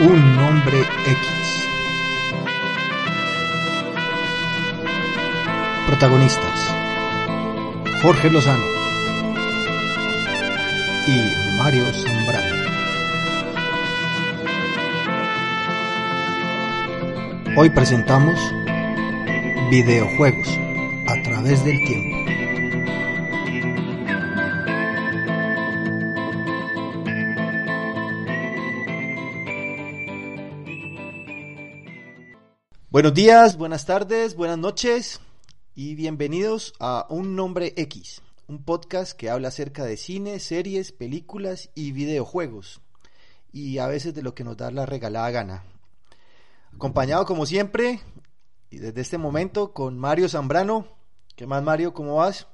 Un nombre X. Protagonistas. Jorge Lozano y Mario Zambrano. Hoy presentamos videojuegos a través del tiempo. Buenos días, buenas tardes, buenas noches y bienvenidos a Un Nombre X, un podcast que habla acerca de cine, series, películas y videojuegos y a veces de lo que nos da la regalada gana. Acompañado como siempre y desde este momento con Mario Zambrano. ¿Qué más Mario? ¿Cómo vas?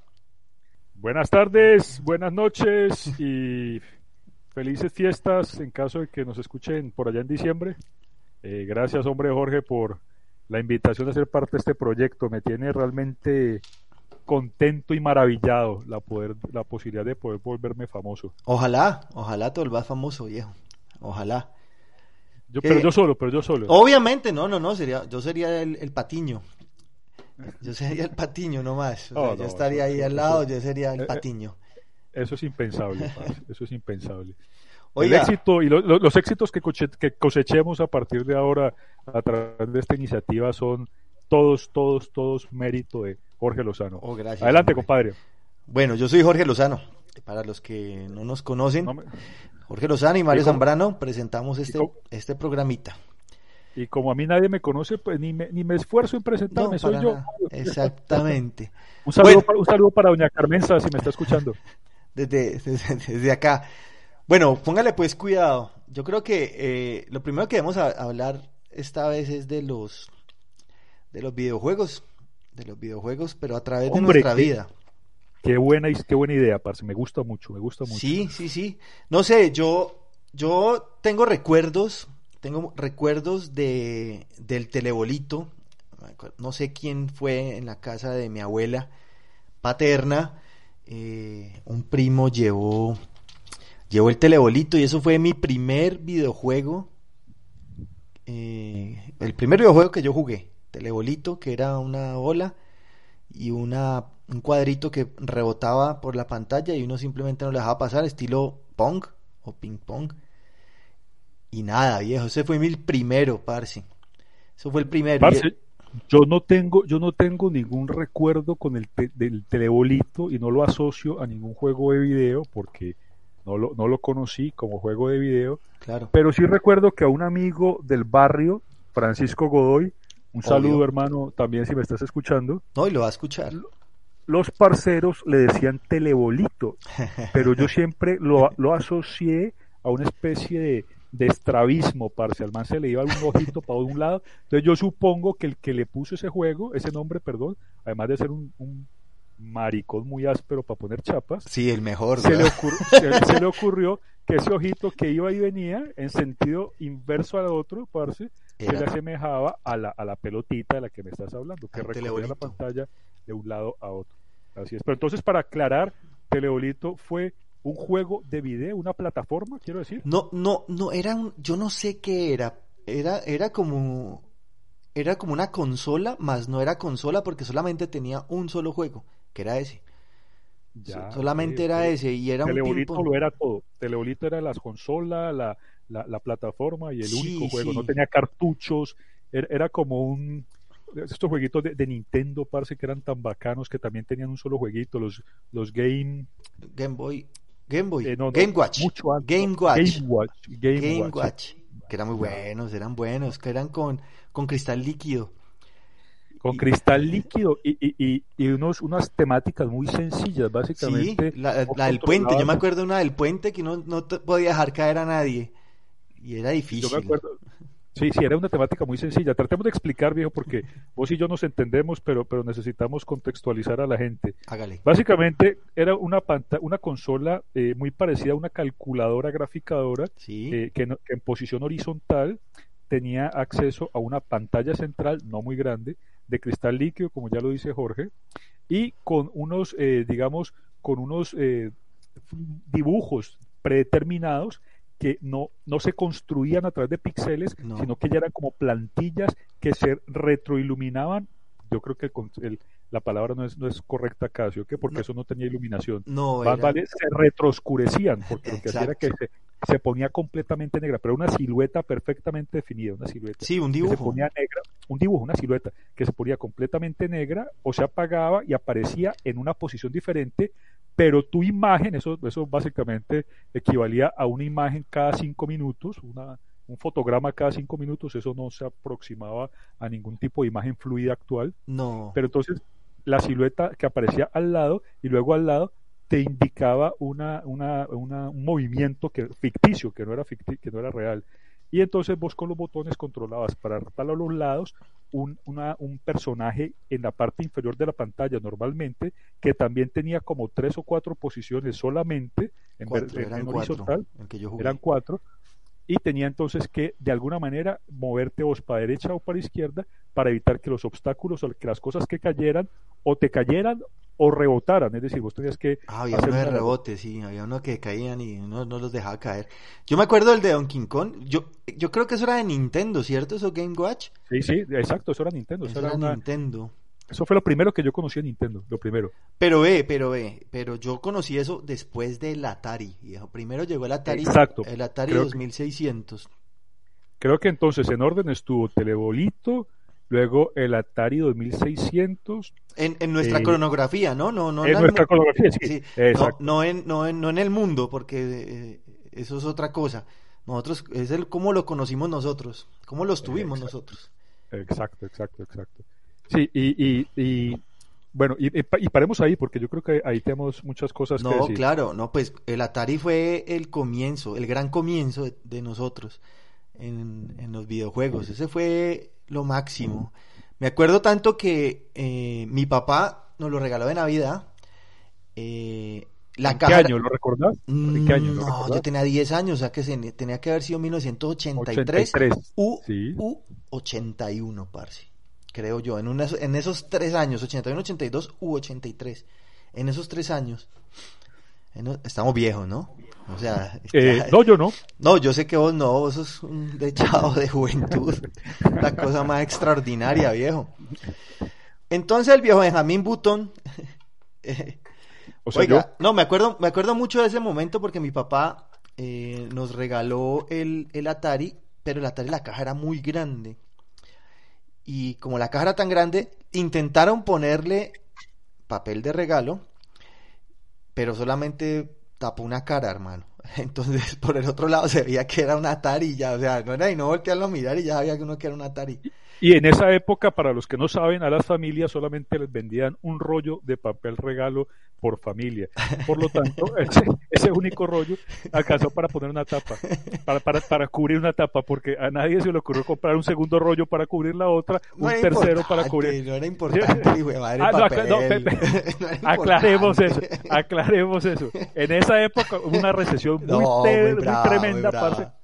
Buenas tardes, buenas noches y felices fiestas en caso de que nos escuchen por allá en diciembre. Eh, gracias hombre Jorge por la invitación a ser parte de este proyecto. Me tiene realmente contento y maravillado la, poder, la posibilidad de poder volverme famoso. Ojalá, ojalá te vuelvas famoso, viejo. Ojalá. Yo, pero yo solo, pero yo solo. Obviamente, no, no, no, sería, yo sería el, patiño. Yo sería el patiño nomás. O yo estaría ahí al lado, yo sería el eh, eh, patiño. Eso es impensable, eso es impensable. El éxito y los éxitos que, cosechemos a partir de ahora a través de esta iniciativa son todos, todos, todos mérito de Jorge Lozano. Oh, gracias, Adelante, compadre. Bueno, yo soy Jorge Lozano. Para los que no nos conocen, Jorge Lozano y Mario Zambrano presentamos este, este programita. Y como a mí nadie me conoce, pues ni me, ni me esfuerzo en presentarme, soy yo. Exactamente. un, saludo para, un saludo para doña Carmenza, si me está escuchando. Desde, desde, acá. Bueno, póngale pues cuidado. Yo creo que eh, lo primero que debemos hablar esta vez es de los de los videojuegos, de los videojuegos, pero a través de nuestra vida. Qué buena, qué buena idea, parce. Me gusta mucho, me gusta mucho. Sí, sí, sí. No sé, yo, yo tengo recuerdos, tengo recuerdos de, del telebolito. No sé quién fue en la casa de mi abuela paterna. Eh, un primo llevó, llevó el telebolito y eso fue mi primer videojuego. Eh, el primer videojuego que yo jugué. Telebolito, que era una bola y una un cuadrito que rebotaba por la pantalla y uno simplemente no le dejaba pasar, estilo Pong o ping pong. Y nada, viejo, ese fue mi primero, parce. Eso fue el primero. yo no tengo, yo no tengo ningún recuerdo con el del telebolito y no lo asocio a ningún juego de video porque no lo, no lo conocí como juego de video. Claro. Pero sí recuerdo que a un amigo del barrio, Francisco Godoy, un saludo hermano también si me estás escuchando. No, y lo va a escuchar los parceros le decían telebolito, pero yo siempre lo, lo asocié a una especie de, de estrabismo, parce. Al man se le iba un ojito para un lado. Entonces yo supongo que el que le puso ese juego, ese nombre, perdón, además de ser un, un maricón muy áspero para poner chapas. Sí, el mejor. Se le, se, le, ocurrió que ese ojito que iba y venía en sentido inverso al otro, parce, se le asemejaba a la, a la pelotita de la que me estás hablando, que recorría la pantalla de un lado a otro. Así es. Pero entonces, para aclarar, Teleolito fue un juego de video, una plataforma, quiero decir. No, no, no, era un, yo no sé qué era. Era, era como, era como una consola, más no era consola porque solamente tenía un solo juego, que era ese. Ya, solamente era ese y era Teleolito un lo era todo. Teleolito era las consolas, la, la, plataforma y el único juego. No tenía cartuchos, era como un estos jueguitos de, Nintendo, parece que eran tan bacanos que también tenían un solo jueguito, los, los Game... Game Boy... Game Boy, eh, Game, Watch. Game Watch. Game Watch. Que eran muy buenos, eran buenos, que eran con, con cristal líquido. Con cristal líquido y, y, y, unos, unas temáticas muy sencillas, básicamente. Sí, la, del puente, yo me acuerdo una del puente que no, no podía dejar caer a nadie. Y era difícil. Yo me acuerdo, Sí, sí, era una temática muy sencilla. Tratemos de explicar, viejo, porque vos y yo nos entendemos, pero, pero necesitamos contextualizar a la gente. Hágale. Básicamente era una una consola eh, muy parecida a una calculadora graficadora eh, que, en posición horizontal tenía acceso a una pantalla central no muy grande de cristal líquido, como ya lo dice Jorge, y con unos, eh, digamos, con unos dibujos predeterminados que no, no se construían a través de píxeles, sino que ya eran como plantillas que se retroiluminaban. Yo creo que el, la palabra no es, no es correcta acá, ¿sí? Porque eso no tenía iluminación. No, Más vale, se retroscurecían, porque lo que hacía era que se, ponía completamente negra, pero una silueta perfectamente definida, una silueta. Sí, un dibujo. se ponía negra, un dibujo, una silueta, que se ponía completamente negra o se apagaba y aparecía en una posición diferente, pero tu imagen, eso, eso básicamente equivalía a una imagen cada cinco minutos, una, un fotograma cada cinco minutos, eso no se aproximaba a ningún tipo de imagen fluida actual. No. Pero entonces la silueta que aparecía al lado y luego al lado te indicaba una, una, un movimiento que, ficticio, que no, era que no era real. Y entonces vos con los botones controlabas para, a los lados un, un personaje en la parte inferior de la pantalla normalmente, que también tenía como tres o cuatro posiciones solamente en, eran horizontal. eran cuatro y tenía entonces que de alguna manera moverte vos para derecha o para izquierda para evitar que los obstáculos o que las cosas que cayeran o te cayeran o rebotaran, es decir, vos tenías que... Ah, había uno de rebote, sí, había uno que caían y no, no los dejaba caer. Yo me acuerdo del de Donkey Kong, yo, yo creo que eso era de Nintendo, ¿cierto? ¿Eso Game Watch? Sí, sí, exacto, eso era Nintendo. Eso, era, Nintendo. Eso fue lo primero que yo conocí en Nintendo, lo primero. Pero ve, pero ve, pero yo conocí eso después del Atari. Primero llegó el Atari, Exacto. el Atari 2600. creo que entonces en orden estuvo Telebolito, luego el Atari 2600. En, en nuestra eh, cronografía, ¿no? no, no en nuestra cronografía, sí. No, no, en, no, en, no en el mundo, porque eh, eso es otra cosa. Nosotros, es el cómo lo conocimos nosotros, cómo los tuvimos nosotros. Exacto, exacto, exacto. Sí, y, y, bueno, y, y, paremos ahí porque yo creo que ahí tenemos muchas cosas no, que decir. No, claro, no, pues el Atari fue el comienzo, el gran comienzo de, nosotros en, en, los videojuegos. Ese fue lo máximo. Me acuerdo tanto que eh, mi papá nos lo regaló de Navidad. Eh, la ¿En qué año lo recordás? ¿En qué año lo no, yo tenía 10 años, o sea que se, tenía que haber sido 1983 83. u, sí. u 81, parce creo yo, en, en esos tres años, 81, 82 u 83, en esos tres años, estamos viejos, ¿no? O sea, eh, no, yo no. No, yo sé que vos no, vos sos un dechado de juventud, la cosa más extraordinaria, viejo. Entonces el viejo Benjamín Button, o sea, yo... no, me acuerdo, me acuerdo mucho de ese momento porque mi papá eh, nos regaló el, el Atari, pero el Atari la caja era muy grande y como la caja era tan grande, intentaron ponerle papel de regalo, pero solamente tapó una cara, hermano. Entonces, por el otro lado se veía que era un Atari ya, o sea, no era y no voltearlo a mirar y ya sabía que uno que era un Atari. Y en esa época, para los que no saben, a las familias solamente les vendían un rollo de papel regalo por familia. Por lo tanto, ese, único rollo alcanzó para poner una tapa, para, para, para, cubrir una tapa, porque a nadie se le ocurrió comprar un segundo rollo para cubrir la otra, un tercero para cubrir. No era importante, hijo madre, ah, papel. No, aclaremos eso, aclaremos eso. En esa época hubo una recesión muy, muy, tremenda,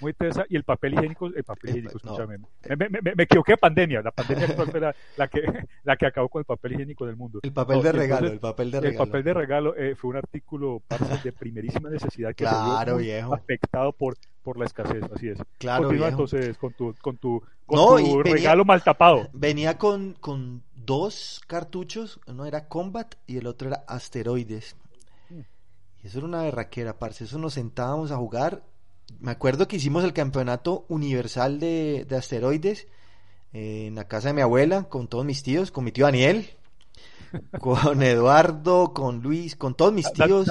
muy tesa y el papel higiénico, el papel higiénico, escúchame, me, me, me, equivoqué pandemia, la pandemia fue la, la, que, la que acabó con el papel higiénico del mundo. El papel de regalo, el papel de regalo. El papel de regalo eh, fue un artículo de primerísima necesidad que claro, se viejo. afectado por, por la escasez, así es. Claro, Continúa entonces con tu, con tu, con no, tu regalo mal tapado. Venía con, con dos cartuchos, uno era Combat y el otro era Asteroides. Mm. Y eso era una berraquera, parce. Eso nos sentábamos a jugar me acuerdo que hicimos el campeonato universal de, asteroides eh, en la casa de mi abuela con todos mis tíos, con mi tío Daniel, con Eduardo, con Luis, con todos mis tíos.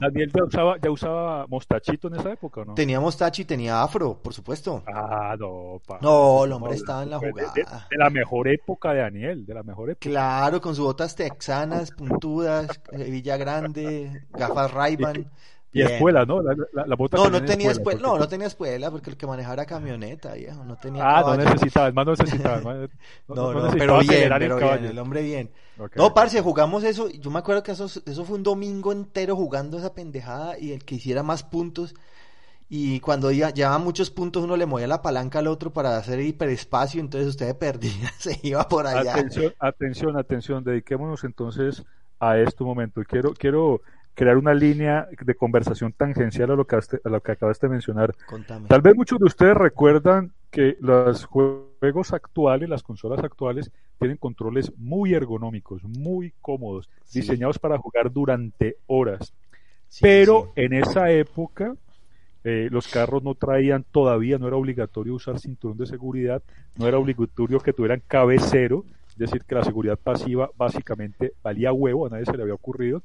¿Daniel ya usaba, ya usaba mostachito en esa época o no? Tenía mostacho y tenía afro, por supuesto. Ah, no, No, el hombre estaba en la jugada. De, la mejor época de Daniel, de la mejor época. Claro, con sus botas texanas, puntudas, eh, Villa Grande, gafas ray y escuela, ¿no? La, no, no tenía escuela, no, no tenía escuela porque el que manejaba era camioneta, viejo, no tenía Ah, no necesitaba, el más no necesitaba. No, no, pero bien, pero bien, el hombre bien. no, parce, jugamos eso, yo me acuerdo que eso, eso fue un domingo entero jugando esa pendejada y el que hiciera más puntos y cuando ya llevaba muchos puntos uno le movía la palanca al otro para hacer hiperespacio, entonces usted perdía, se iba por allá. Atención, atención, atención, dediquémonos entonces a este momento. Quiero, quiero crear una línea de conversación tangencial a lo que, a lo que acabaste de mencionar. Contame. Tal vez muchos de ustedes recuerdan que los juegos actuales, las consolas actuales, tienen controles muy ergonómicos, muy cómodos, Sí. diseñados para jugar durante horas. Sí, Pero sí. en esa época eh, los carros no traían todavía, no era obligatorio usar cinturón de seguridad, no era obligatorio que tuvieran cabecero, es decir, que la seguridad pasiva básicamente valía huevo, a nadie se le había ocurrido.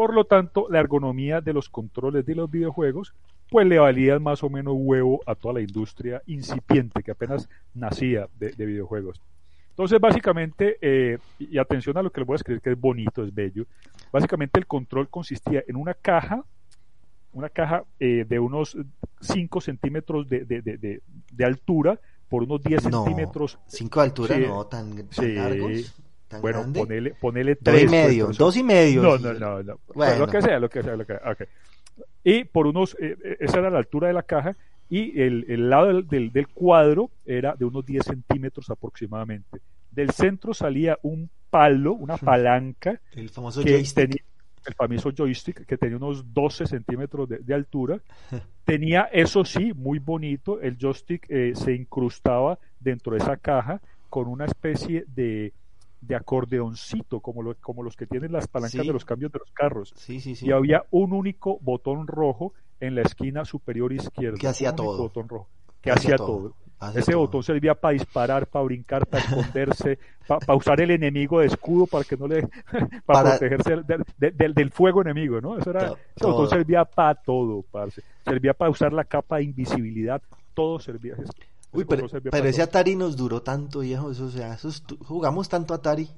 Por lo tanto, la ergonomía de los controles de los videojuegos, pues le valía más o menos huevo a toda la industria incipiente que apenas nacía de, de videojuegos. Entonces, básicamente, eh, y atención a lo que les voy a escribir, que es bonito, es bello. Básicamente, el control consistía en una caja, una caja eh, de unos 5 centímetros de, de- de- altura por unos 10 No, centímetros. cinco de altura, Sí. no, tan, tan Sí. largos, tan Bueno, grande. ponele, ponele Tres y tres, pues, medio, dos y medio. No, no, no, no. Bueno. Lo que sea, lo que sea, lo que sea. ok. Y por unos, eh, eh, esa era la altura de la caja y el, el lado del, del- del cuadro era de unos 10 centímetros aproximadamente. Del centro salía un palo, una palanca El famoso que joystick. tenía el famoso joystick que tenía unos 12 centímetros de, de altura. Tenía, eso sí, muy bonito, el joystick eh, se incrustaba dentro de esa caja con una especie de, de acordeoncito, como, lo- como los que tienen las palancas Sí. de los cambios de los carros. Sí, sí, sí. Y había un único botón rojo en la esquina superior izquierda. Que hacía todo. botón rojo. Que hacía todo. Ese todo. botón servía para disparar, para brincar, para esconderse, para usar el enemigo de escudo para que no le. para, Para- protegerse del, del- del- del- del fuego enemigo, ¿no? Eso era, ese botón todo. servía para todo, parce. Servía para usar la capa de invisibilidad, todo servía. Uy, pero, ese. Atari nos duró tanto, viejo. Eso, o sea, eso es- jugamos tanto Atari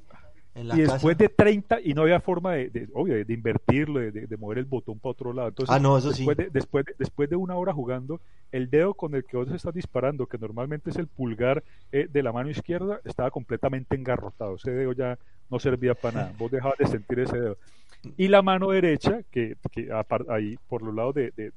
en la Y casa. después de 30, y no había forma de, de- obvio, de, invertirlo, de, mover el botón para otro lado. Entonces, Ah, no, eso sí. después, de, después, de, después de una hora jugando, el dedo con el que vos estás disparando, que normalmente es el pulgar eh, de la mano izquierda, estaba completamente engarrotado. Ese dedo ya no servía para nada. Vos dejabas de sentir ese dedo. Y la mano derecha, que, que ahí por los lados de,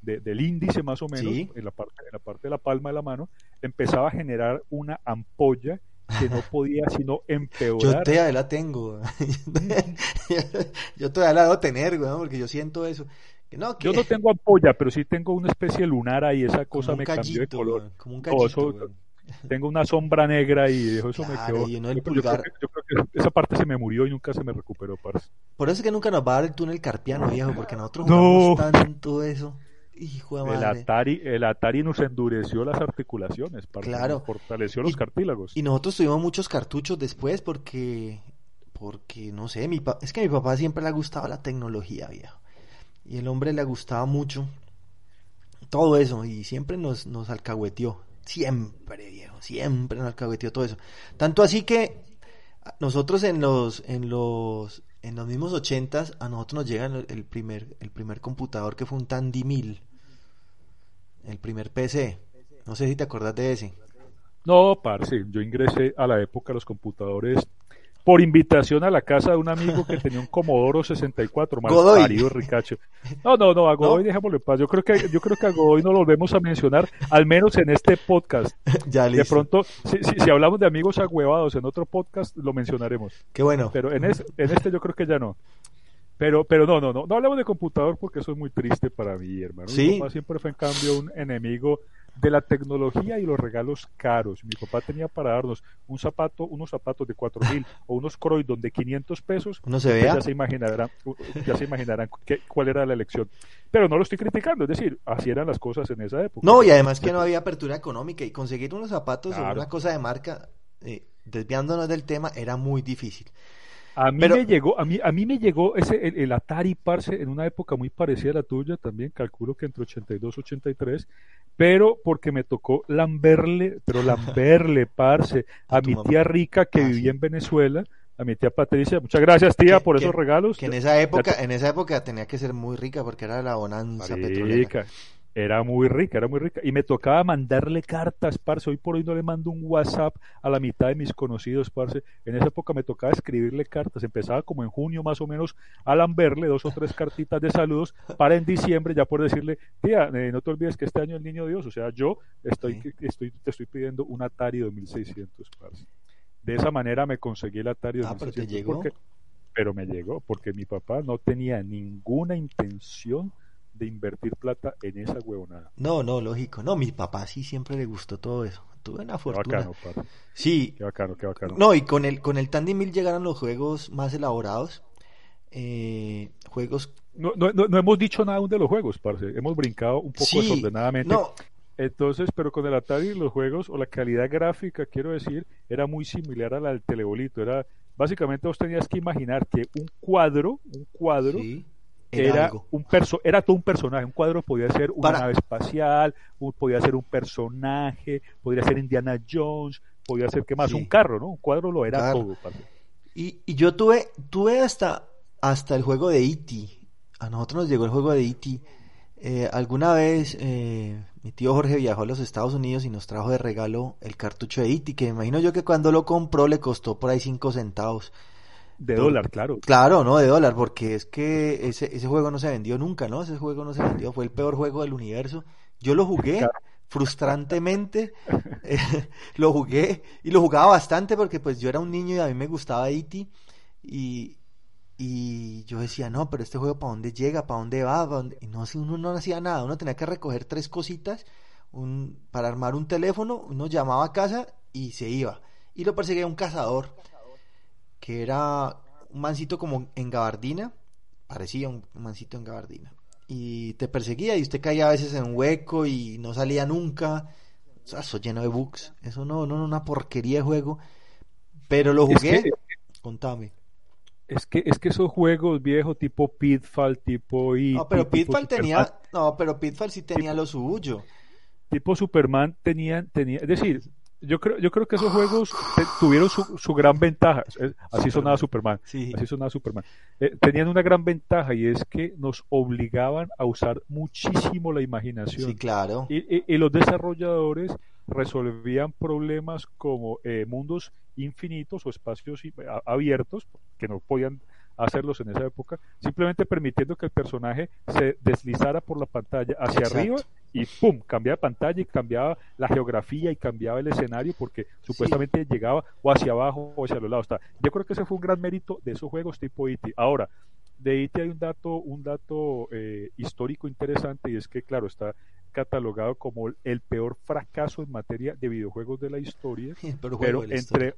de- de- del índice más o menos, Sí. en, la parte, en la parte de la palma de la mano, empezaba a generar una ampolla que no podía sino Yo empeorar todavía la tengo. yo todavía la debo tener, weón, porque yo siento eso. Que no, que Yo no tengo ampolla, pero sí tengo una especie de lunar ahí, esa cosa me cambió de callito, color. weón, como un No, callito, eso-. Tengo una sombra negra y eso me Claro, quedó. y uno el yo, yo creo pulgar. que, yo creo que esa parte se me murió y nunca se me recuperó, parce. Por eso es que nunca nos va a dar el túnel carpiano, viejo, porque nosotros No. tanto eso. Hijo de El madre. Atari, el Atari nos endureció las articulaciones, parce, Claro. nos fortaleció los Y- cartílagos. Y nosotros tuvimos muchos cartuchos después porque, porque no sé, mi pa- es que a mi papá siempre le ha gustado la tecnología, viejo. Y el hombre le gustaba mucho todo eso y siempre nos, nos alcahueteó. Siempre, viejo, siempre nos alcahueteó todo eso. Tanto así que nosotros en los, en los, en los mismos ochentas, a nosotros nos llega el el primer, el primer computador que fue un Tandy 1000. El primer PC. No sé si te acordás de ese. No, parce, yo ingresé a la época de los computadores por invitación a la casa de un amigo que tenía un Commodore 64, mal Godoy. parido, ricacho. No, no, no, a Godoy ¿No? dejémoslo en paz. Yo creo que, yo creo que a Godoy no lo volvemos a mencionar, al menos en este podcast. ya De listo. pronto, si, si, si hablamos de amigos agüevados en otro podcast, lo mencionaremos. Qué bueno. Pero en, es- en este yo creo que ya no. Pero, pero no, no, no, no hablemos de computador porque eso es muy triste para mí, hermano. Sí. Mi papá siempre fue en cambio un enemigo de la tecnología y los regalos caros. Mi papá tenía para darnos un zapato, unos zapatos de cuatro mil o unos Croydon de 500 pesos. Uno se Ustedes vea. Ya se imaginarán, ya se imaginarán qué- cuál era la elección. Pero no lo estoy criticando, es decir, así eran las cosas en esa época. No, y además que no había apertura económica y conseguir unos zapatos o Claro. una cosa de marca, eh, desviándonos del tema, era muy difícil. A mí Pero- me llegó, a mí, a mí me llegó ese, el, el Atari Parce en una época muy parecida a la tuya también, calculo que entre 82 y 83, pero porque me tocó lamberle, pero lamberle Parce, a, mi mamá. tía rica que Ah, vivía sí. en Venezuela, a mi tía Patricia, muchas gracias tía Que- por que- esos regalos. Que en esa época, en esa época tenía que ser muy rica porque era la bonanza petrolera. Era muy rica, era muy rica. Y me tocaba mandarle cartas, parce. Hoy por hoy no le mando un WhatsApp a la mitad de mis conocidos, parce. En esa época me tocaba escribirle cartas. Empezaba como en junio más o menos a lamberle dos o tres cartitas de saludos para en diciembre ya por decirle, tía, eh, no te olvides que este año el niño Dios, o sea, yo estoy, Sí. estoy, te estoy pidiendo un Atari 2600, parce. De esa manera me conseguí el Atari Ah, pero te 2600 llegó. porque pero me llegó porque mi papá no tenía ninguna intención de invertir plata en esa huevonada. No, no, lógico. No, mi papá sí siempre le gustó todo eso. Tuve una Qué fortuna. bacano, parce. Sí, Qué bacano, qué bacano. no, y con el, con el Tandy Mill llegaron los juegos más elaborados. Eh, juegos. No, no, no, no hemos dicho nada aún de los juegos, parce. Hemos brincado un poco Sí, desordenadamente. no, Entonces, pero con el Atari los juegos o la calidad gráfica, quiero decir, era muy similar a la del telebolito. Era básicamente vos tenías que imaginar que un cuadro, un cuadro sí, era, era algo. un perso era todo un personaje. Un cuadro podía ser una Para- nave espacial, un- podía ser un personaje, podría ser Indiana Jones, podía ser qué más, Sí. un carro, ¿no? Un cuadro lo era todo. Y, y yo tuve, tuve hasta, hasta el juego de E.T. A nosotros nos llegó el juego de E.T. Eh, alguna vez eh, mi tío Jorge viajó a los Estados Unidos y nos trajo de regalo el cartucho de E.T. que me imagino yo que cuando lo compró le costó por ahí 5 centavos. De Por- dólar, claro. Claro, no de dólar, porque es que ese, ese juego no se vendió nunca, ¿no? Ese juego no se vendió, fue el peor juego del universo. Yo lo jugué Claro. frustrantemente, eh, lo jugué y lo jugaba bastante porque pues yo era un niño y a mí me gustaba E.T. y, y yo decía, no, pero este juego ¿para dónde llega? ¿Para dónde va? ¿Pa' dónde-?" Y no, si uno no hacía nada, uno tenía que recoger tres cositas un, para armar un teléfono, uno llamaba a casa y se iba. Y lo perseguía un cazador que era un mancito como en gabardina, parecía un mancito en gabardina, y te perseguía y usted caía a veces en un hueco y no salía nunca, o sea, eso lleno de bugs, eso no, no, no, una porquería de juego, pero lo Es jugué, que- contame. Es que, es que esos juegos viejos tipo Pitfall, tipo E.T., No, pero tipo Pitfall Superman, tenía, no, pero Pitfall sí tenía lo suyo. tipo Superman tenían, tenía, es decir, yo creo, yo creo que esos juegos te- tuvieron su, su gran ventaja. Así sonaba Superman. Sí, Así sonaba Superman. Eh, tenían una gran ventaja y es que nos obligaban a usar muchísimo la imaginación. sí, claro. Y, y- y los desarrolladores resolvían problemas como eh, mundos infinitos o espacios abiertos, que no podían hacerlos en esa época, simplemente permitiendo que el personaje se deslizara por la pantalla hacia Exacto. arriba y ¡pum! cambiaba de pantalla y cambiaba la geografía y cambiaba el escenario porque supuestamente llegaba o hacia abajo o hacia los lados. Está. Yo creo que ese fue un gran mérito de esos juegos tipo E.T. Ahora, de E.T. hay un dato, un dato eh, histórico interesante y es que, claro, está catalogado como el peor fracaso en materia de videojuegos de la historia, Pero, pero juego de la historia.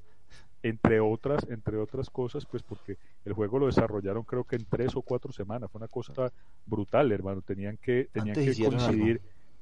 Entre otras entre otras cosas pues porque el juego lo desarrollaron creo que en tres o cuatro semanas. Fue una cosa brutal hermano. Tenían que tenían Antes que coincidir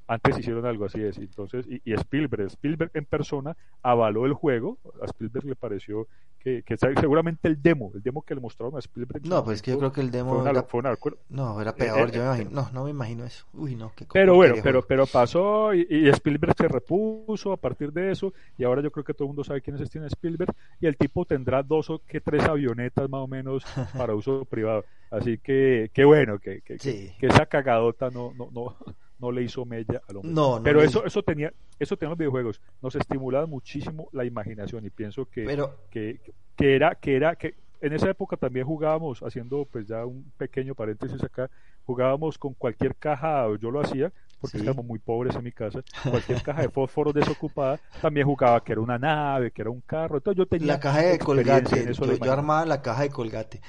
antes hicieron algo así es entonces y, y Spielberg Spielberg en persona avaló el juego a Spielberg le pareció que, que seguramente el demo el demo que le mostraron a Spielberg No, pues es que yo creo que el demo fue una, era- fue una locura. No, era Eh, peor, eh, yo me eh, imagino. No, no me imagino eso. Uy, no, qué Pero bueno, pero, pero pasó y, y Spielberg se repuso a partir de eso y ahora yo creo que todo el mundo sabe quién es Steven Spielberg y el tipo tendrá dos o que tres avionetas más o menos para uso privado. Así que qué bueno que, que, que- que esa cagadota no, no, no, no le hizo mella al hombre. No, no pero eso, eso tenía, eso tenían los videojuegos, nos estimulaban muchísimo la imaginación y pienso que, Pero, que, que era, que era, que en esa época también jugábamos, haciendo pues ya un pequeño paréntesis acá, jugábamos con cualquier caja, yo lo hacía, porque Sí. estábamos muy pobres en mi casa, cualquier caja de fósforos desocupada, también jugaba que era una nave, que era un carro, entonces yo tenía la caja de colgate, yo, yo armaba la caja de colgate.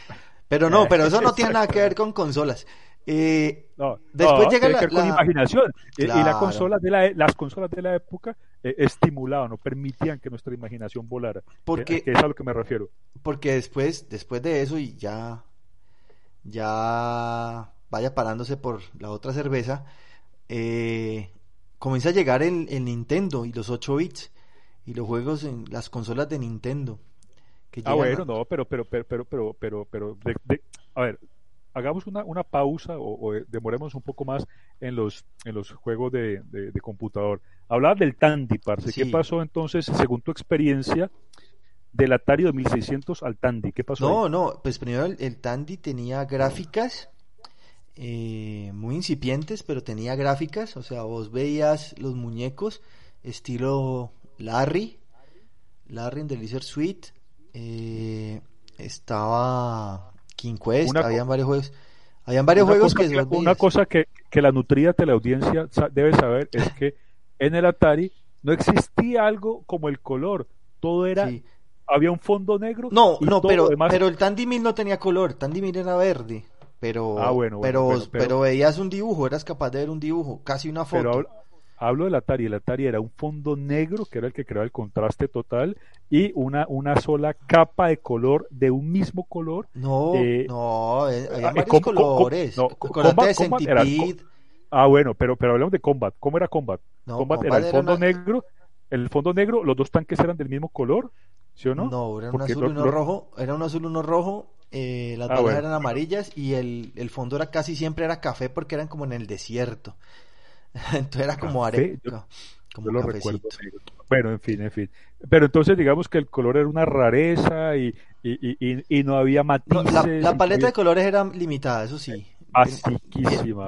Pero no, pero eso no tiene nada que ver con consolas. Eh, No, Después no, llega tiene la- que ver con la- imaginación. Y la consola de la, e- las consolas de la época eh, estimulaban o permitían que nuestra imaginación volara. Porque- que, que es a lo que me refiero. porque después, después de eso y ya, ya vaya parándose por la otra cerveza, eh, comienza a llegar el, el Nintendo y los 8 bits y los juegos en las consolas de Nintendo. que Ah, bueno, a- no, pero, pero, pero, pero, pero, pero, pero de- de- a ver, hagamos una, una pausa o, o demoremos un poco más en los, en los juegos de, de, de computador. Hablabas del Tandy, parce. ¿Qué Sí. pasó entonces, según tu experiencia, del Atari 2600 al Tandy? ¿Qué pasó? No, ahí? no, pues primero el, el Tandy tenía gráficas eh, muy incipientes, pero tenía gráficas, o sea, vos veías los muñecos estilo Larry, Larry en The Lizard Suite, eh, estaba King Quest, Una habían varios juegos, habían varios Una juegos cosa que, que, una cosa que, que la nutrida teleaudiencia sa- debe saber es que en el Atari no existía algo como el color. Todo era Sí, había un fondo negro. No, y no, todo pero, lo demás- pero el Tandy 1000 no tenía color, Tandy 1000 era verde. Pero, Ah, bueno, bueno, pero, pero- pero, pero- veías un dibujo, eras capaz de ver un dibujo, casi una foto. Pero hablo, del Atari. El Atari era un fondo negro, que era el que creaba el contraste total, y una, una sola capa de color, de un mismo color. No, Eh, no, eh, había eh, varios ¿cómo- cómo- colores. no, Combat- de Combat era-. Ah, bueno, pero, pero hablamos de Combat. ¿Cómo era Combat? No, Combat, era el era fondo una- negro, el fondo negro, los dos tanques eran del mismo color, ¿sí o no? No, era un Porque azul y uno lo- rojo, era un azul y uno rojo, eh, las Ah, balas bueno. eran amarillas y el, el fondo era casi siempre era café porque eran como en el desierto. Entonces era como Café, arepa, como Yo lo cafecito. recuerdo. Bueno, en fin, en fin. Pero entonces digamos que el color era una rareza y, y, y, y- no había No, matices. la, paleta de colores era limitada, eso sí. Dieci- basiquísima.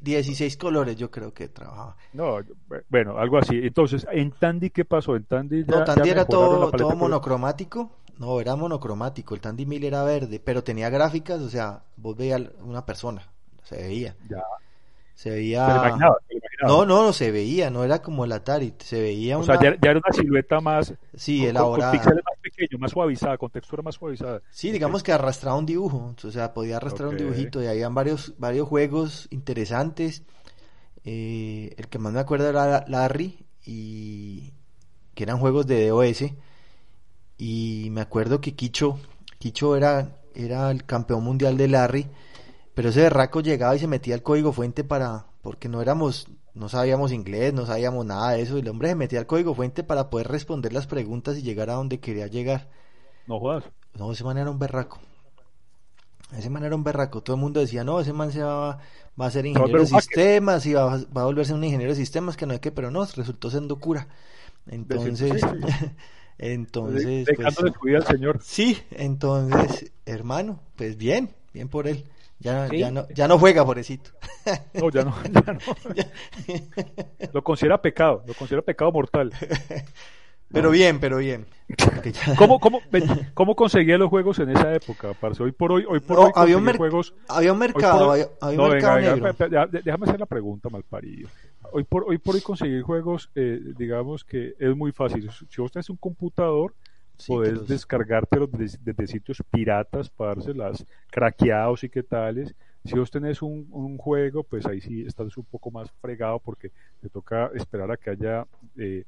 16 colores yo creo que trabajaba. No, bueno, algo así. Entonces, en Tandy, ¿qué pasó? En Tandy ya, No, Tandy ya era todo, todo monocromático. No, era monocromático. El Tandy 1000 era verde, pero tenía gráficas, o sea, vos veías una persona, se veía. Ya, Se veía... lo imaginaba, te lo imaginaba. No, no, no se veía, no era como el Atari, se veía O una... sea, ya, ya era una silueta más, Sí, con, con- con elaborada. píxeles más pequeños, más suavizada, con textura más suavizada. Sí, digamos que arrastraba un dibujo, o sea, podía arrastrar un dibujito y habían varios, varios juegos interesantes. Eh, el que más me acuerdo era Larry y que eran juegos de DOS y me acuerdo que Kicho, Kicho era, era el campeón mundial de Larry, pero ese berraco llegaba y se metía el código fuente para, porque no éramos, no sabíamos inglés, no sabíamos nada de eso, y el hombre se metía el código fuente para poder responder las preguntas y llegar a donde quería llegar. No jodas. No, ese man era un berraco. Ese man era un berraco. Todo el mundo decía, no, ese man se va, va a ser ingeniero de sistemas y va, a- va a volverse un ingeniero de sistemas, que no es que, pero no, resultó siendo cura. Entonces, sí, sí. entonces, pues, su vida al señor. sí, entonces, hermano, pues bien, bien por él. Ya, Sí. ya no, ya no juega, pobrecito. No, ya no, ya no. Lo considera pecado, lo considera pecado mortal. Pero bien, pero bien. Ya- ¿Cómo, cómo, cómo conseguía los juegos en esa época, parce? Hoy por hoy, hoy por No, hoy había un, mer- juegos... había un mercado, hoy- había, había No, un venga, mercado venga, negro. déjame hacer la pregunta, malparido. Hoy por, hoy por hoy conseguir juegos, eh, digamos que es muy fácil. Si vos tenés un computador, Sí, podés los- descargártelos desde, desde sitios piratas, parce, las craqueados y qué tales. Si vos tenés un, un juego, pues ahí sí estás un poco más fregado porque te toca esperar a que haya eh,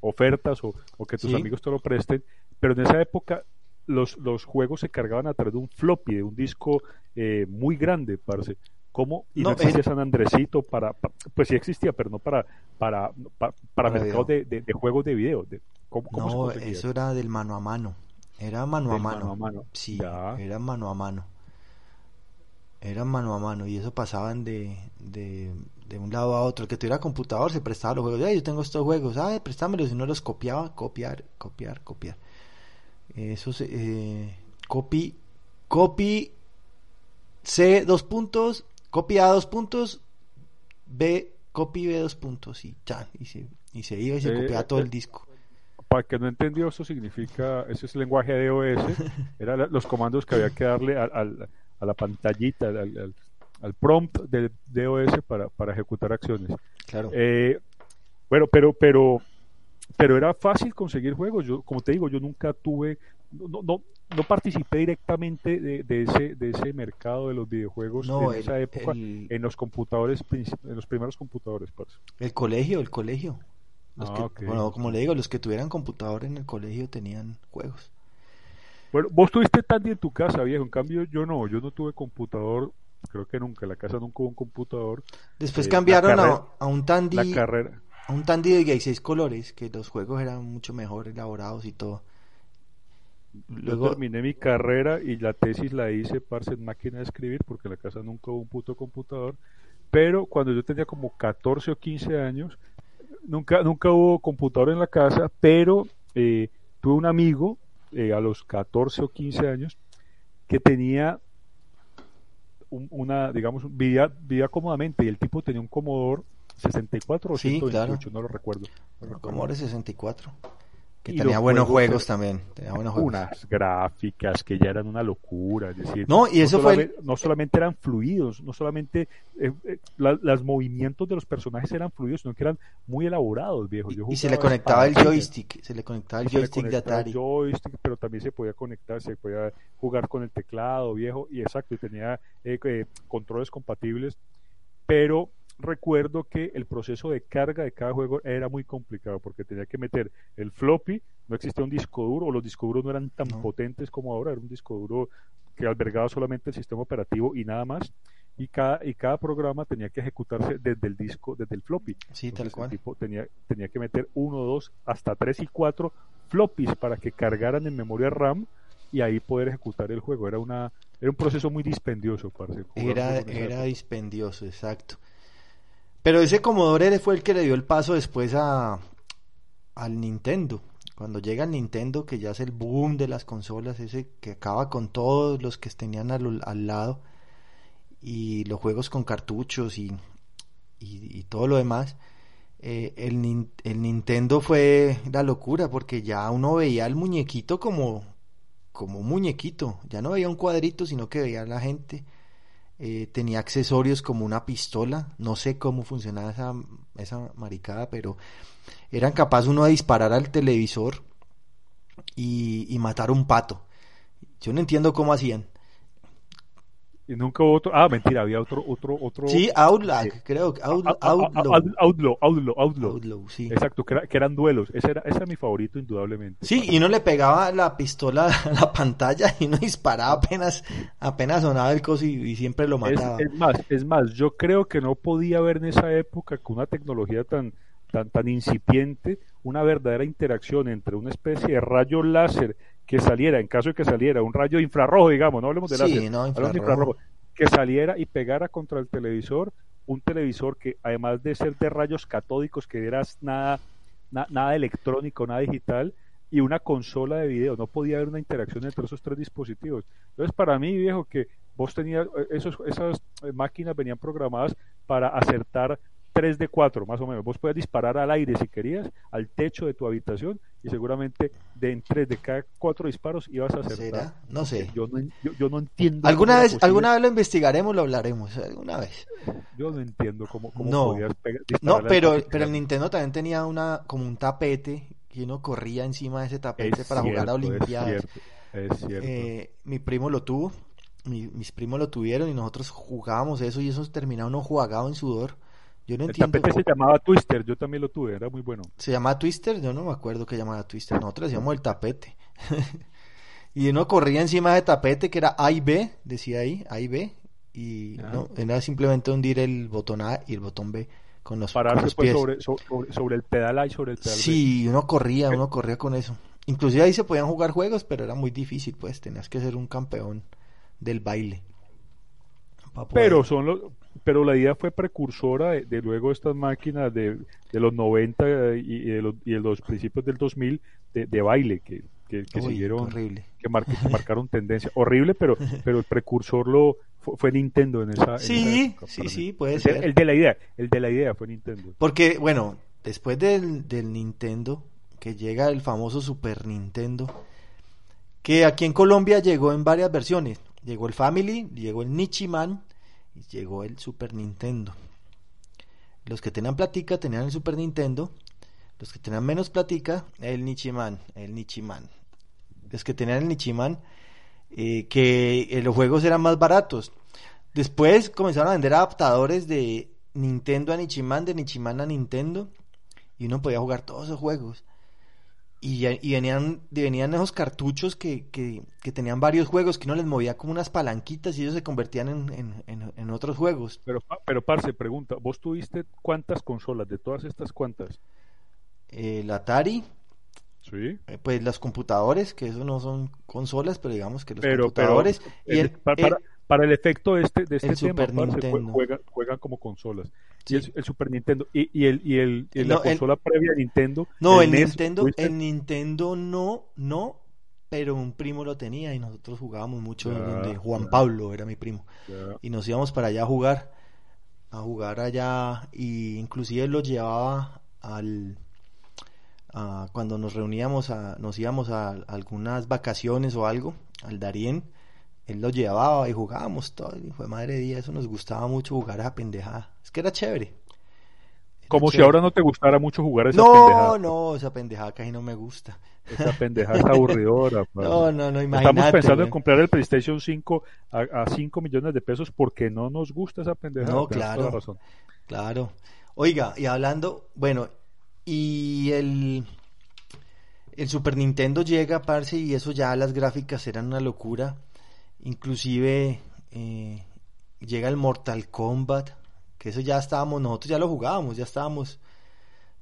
ofertas o, o que tus Sí. amigos te lo presten. Pero en esa época los, los juegos se cargaban a través de un floppy, de un disco eh, muy grande, parce. ¿Cómo? Y no, No, existía en- San Andresito para, pa- pues sí existía, pero no para para para, para mercados de- de juegos de video. De, ¿Cómo, cómo se No, eso era del mano a mano. Era mano a mano. mano a mano. Sí, Ya. era mano a mano. Era mano a mano y eso pasaban de, de, de un lado a otro. El que tuviera computador se prestaba los juegos. Ay, yo tengo estos juegos. Ay, préstamelo. Si no los copiaba, copiar, copiar, copiar. Eso se... Eh, copy, copy, C dos puntos, copy A dos puntos, B, copy B dos puntos y ya. Y se, y se iba y se Eh, copiaba todo eh, el disco. Para el que no entendió, eso significa, eso es el lenguaje de OS, eran los comandos que había que darle al- al- a la pantallita, al, al- prompt de DOS para, para ejecutar acciones. Claro. Eh, bueno, pero, pero, pero era fácil conseguir juegos. Yo, como te digo, yo nunca tuve, no, no, no participé directamente de, de ese, de ese mercado de los videojuegos No, en el- esa época, el- en los computadores, en los primeros computadores, parce. El colegio, el colegio. Los Ah, que- ok. Bueno, como le digo, los que tuvieran computador en el colegio tenían juegos. Bueno, vos tuviste Tandy en tu casa, viejo. En cambio, yo no. Yo no tuve computador. Creo que nunca. En la casa nunca hubo un computador. Después Eh, cambiaron la a, carrera- a un Tandy, La carrera. a un Tandy de 16 colores, que los juegos eran mucho mejor elaborados y todo. Yo Luego, terminé mi carrera y la tesis la hice, parce, en máquina de escribir, porque en la casa nunca hubo un puto computador. Pero cuando yo tenía como 14 o 15 años, nunca, nunca hubo computador en la casa, pero eh, tuve un amigo eh, a los 14 o 15 años que tenía un- una, digamos, vivía, vivía cómodamente y el tipo tenía un Commodore 64 o Sí, 128, claro. no lo recuerdo. no recuerdo. Commodore 64. Que Y tenía buenos juegos juegos también. Tenía buenos juegos. unas gráficas que ya eran una locura, es decir, No, y eso fue el- no solamente eran fluidos, no solamente eh, eh, la- los movimientos de los personajes eran fluidos, sino que eran muy elaborados, viejo. Yo Y, se le conectaba el joystick. Se le conectaba el se le joystick de el Atari. joystick, pero también se podía conectar, se podía jugar con el teclado, viejo, y exacto, y tenía eh, eh, controles compatibles, pero recuerdo que el proceso de carga de cada juego era muy complicado porque tenía que meter el floppy, no existía un disco duro, o los discos duros no eran tan No. potentes como ahora, era un disco duro que albergaba solamente el sistema operativo y nada más, y cada, y cada programa tenía que ejecutarse desde el disco, desde el floppy. Sí, tal Entonces, el cual. tipo tenía, tenía que meter uno, dos, hasta tres y cuatro floppies para que cargaran en memoria RAM y ahí poder ejecutar el juego. Era una era un proceso muy dispendioso, parce, Era, era época. dispendioso, exacto. Pero ese Commodore fue el que le dio el paso después a, al Nintendo. Cuando llega el Nintendo, que ya es el boom de las consolas, ese que acaba con todos los que tenían al, lado, y los juegos con cartuchos y, y, todo lo demás, eh, el Nintendo fue la locura, porque ya uno veía al muñequito como, como un muñequito, ya no veía un cuadrito, sino que veía a la gente eh, tenía accesorios como una pistola, no sé cómo funcionaba esa, esa maricada, pero eran capaz uno de disparar al televisor y, y matar un pato. Yo no entiendo cómo hacían. Y nunca hubo otro. Ah, mentira, había otro. otro, otro Sí, Outlaw, creo, Out- Out- Outlaw. Out- Outlaw, Outlaw, Outlaw. Outlaw, sí. Exacto, que, era- que eran duelos. Ese era, ese era mi favorito, indudablemente. Sí, y uno le pegaba la pistola a la pantalla y uno disparaba apenas, apenas sonaba el coso y, y siempre lo Es, mataba. es más, es más, yo creo que no podía haber en esa época con una tecnología tan, tan, tan incipiente una verdadera interacción entre una especie de rayo láser que saliera, en caso de que saliera, un rayo infrarrojo, digamos, no hablemos de Sí, láser, no, infrarrojo. que saliera y pegara contra el televisor, un televisor que además de ser de rayos catódicos, que era nada, na- nada electrónico, nada digital, y una consola de video, no podía haber una interacción entre esos tres dispositivos. Entonces, para mí, viejo, que vos tenías, eh, esos, esas eh, máquinas venían programadas para acertar 3 de 4, más o menos. Vos podías disparar al aire si querías, al techo de tu habitación, y seguramente de en 3 de cada 4 disparos ibas a acertar. ¿Será? No sé. Yo no, yo, yo no entiendo. Alguna vez, alguna vez lo investigaremos, lo hablaremos, alguna vez. Yo no entiendo cómo, cómo No. podías pegar- No, pero, pero el Nintendo también tenía una como un tapete que uno corría encima de ese tapete Es para jugar a Olimpiadas. Es cierto, es cierto. Eh, mi primo lo tuvo, mi- mis primos lo tuvieron y nosotros jugábamos eso y eso terminaba uno jugado en sudor. Yo no el entiendo. tapete se llamaba Twister, yo también lo tuve, era muy bueno. ¿Se llamaba Twister? Yo no me acuerdo que llamaba Twister. Nosotros decíamos el tapete. y uno corría encima de tapete que era A y B, decía ahí, A y B. Y no, era simplemente hundir el botón A y el botón B con los, con Pararse los pues pies. sobre, so- sobre, sobre el pedal A y sobre el pedal B. Sí, uno corría, uno corría con eso. Inclusive ahí se podían jugar juegos, pero era muy difícil, pues tenías que ser un campeón del baile. Pero son los, pero la idea fue precursora de, de luego estas máquinas de, de los 90 y, y de los, y de los principios del 2000 de, de baile que, que, que Uy, siguieron, horrible. que, mar- que marcaron tendencia. Horrible, pero, pero el precursor lo fue, fue Nintendo en esa, en esa Sí, época, sí, sí, puede el ser. el de la idea, el de la idea fue Nintendo. Porque, bueno, después del, del Nintendo, que llega el famoso Super Nintendo, que aquí en Colombia llegó en varias versiones. Llegó el Family, llegó el Nichiman y llegó el Super Nintendo. Los que tenían platica tenían el Super Nintendo, los que tenían menos platica, el Nichiman, el Nichiman. Los que tenían el Nichiman, eh, que eh, los juegos eran más baratos. Después comenzaron a vender adaptadores de Nintendo a Nichiman, de Nichiman a Nintendo, y uno podía jugar todos esos juegos. Y, y venían, venían esos cartuchos que, que, que tenían varios juegos, que uno les movía como unas palanquitas y ellos se convertían en, en, en- en otros juegos. Pero, pero Parce, pregunta, ¿vos tuviste cuántas consolas? ¿De todas estas cuántas? El Atari, Sí. eh, pues los computadores, que eso no son consolas, pero digamos que los Pero, pero computadores. y el- para, el- para el efecto de este, de este el tema, Super parce, Nintendo. juegan, juegan como consolas. Sí. Y el, el Super Nintendo y, y el y el y No, la el- consola previa a Nintendo. No, el, NES, Nintendo, el Nintendo no, no, pero un primo lo tenía y nosotros jugábamos mucho Ya, donde Juan. Pablo era mi primo. Y nos íbamos para allá a jugar, a jugar allá y inclusive lo llevaba al a- cuando nos reuníamos, a, nos íbamos a, algunas vacaciones o algo, al Darién, él lo llevaba y jugábamos todo. Hijo de madre día, eso nos gustaba mucho jugar a pendejada. Es que era chévere. Era Como si ahora no te gustara mucho jugar esa No, pendejada. no, esa pendejada casi no me gusta. Esa pendejada está aburridora. No, no, no, Estamos imagínate. pensando en comprar el PlayStation 5 a, a 5 millones de pesos porque no nos gusta esa pendejada. No, toda claro. la razón. Claro. Oiga, y hablando, bueno, y el, el Super Nintendo llega, parce, y eso ya las gráficas eran una locura. Inclusive eh, llega el Mortal Kombat, que eso ya estábamos, nosotros ya lo jugábamos, ya estábamos.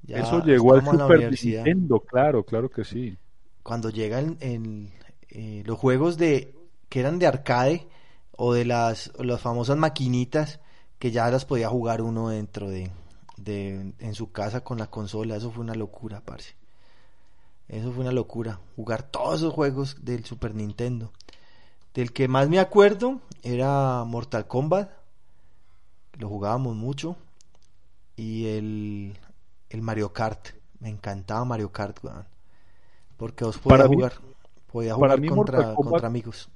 ya Eso llegó al Super. Nintendo, claro, claro que sí. Cuando llegan en, eh, los juegos de que eran de arcade o de las, o las famosas maquinitas que ya las podía jugar uno dentro de, de en su casa con la consola, eso fue una locura, parce. Eso fue una locura, jugar todos esos juegos del Super Nintendo. Del que más me acuerdo era Mortal Kombat, lo jugábamos mucho, y el, el Mario Kart, me encantaba Mario Kart, weón. Porque vos podías Para mí- jugar, podías para jugar mí contra, Mortal Kombat- contra amigos.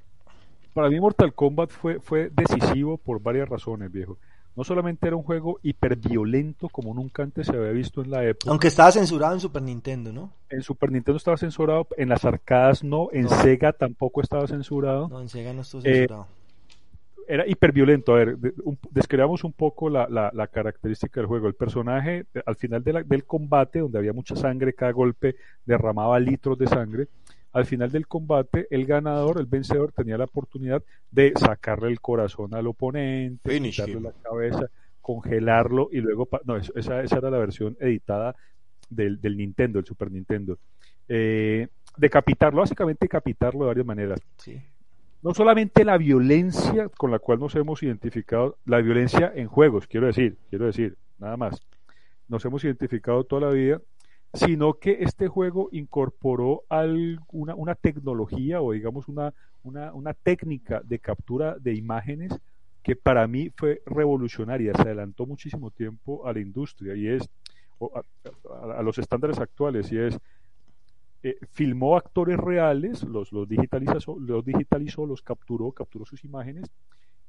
Para mí Mortal Kombat fue, fue decisivo por varias razones, viejo. No solamente era un juego hiperviolento como nunca antes se había visto en la época. Aunque estaba censurado en Super Nintendo, ¿no? En Super Nintendo estaba censurado, en las arcadas no, en No. Sega tampoco estaba censurado. No, en Sega no estuvo Eh, censurado. Era hiperviolento. A ver, un- describamos un poco la, la- la característica del juego. El personaje, eh, al final de la- del combate, donde había mucha sangre, cada golpe derramaba litros de sangre. Al final del combate, el ganador, el vencedor, tenía la oportunidad de sacarle el corazón al oponente, Finish quitarle him. la cabeza, congelarlo y luego. No, eso- esa, esa era la versión editada del, del Nintendo, el Super Nintendo. Eh, decapitarlo, básicamente decapitarlo de varias maneras Sí. No solamente la violencia con la cual nos hemos identificado, la violencia en juegos, quiero decir, quiero decir, nada más, nos hemos identificado toda la vida, sino que este juego incorporó alguna, una tecnología o digamos una, una, técnica de captura de imágenes que para mí fue revolucionaria, se adelantó muchísimo tiempo a la industria y es a- a los estándares actuales y es eh, filmó actores reales, los, los, digitalizó, los digitalizó, los capturó, capturó sus imágenes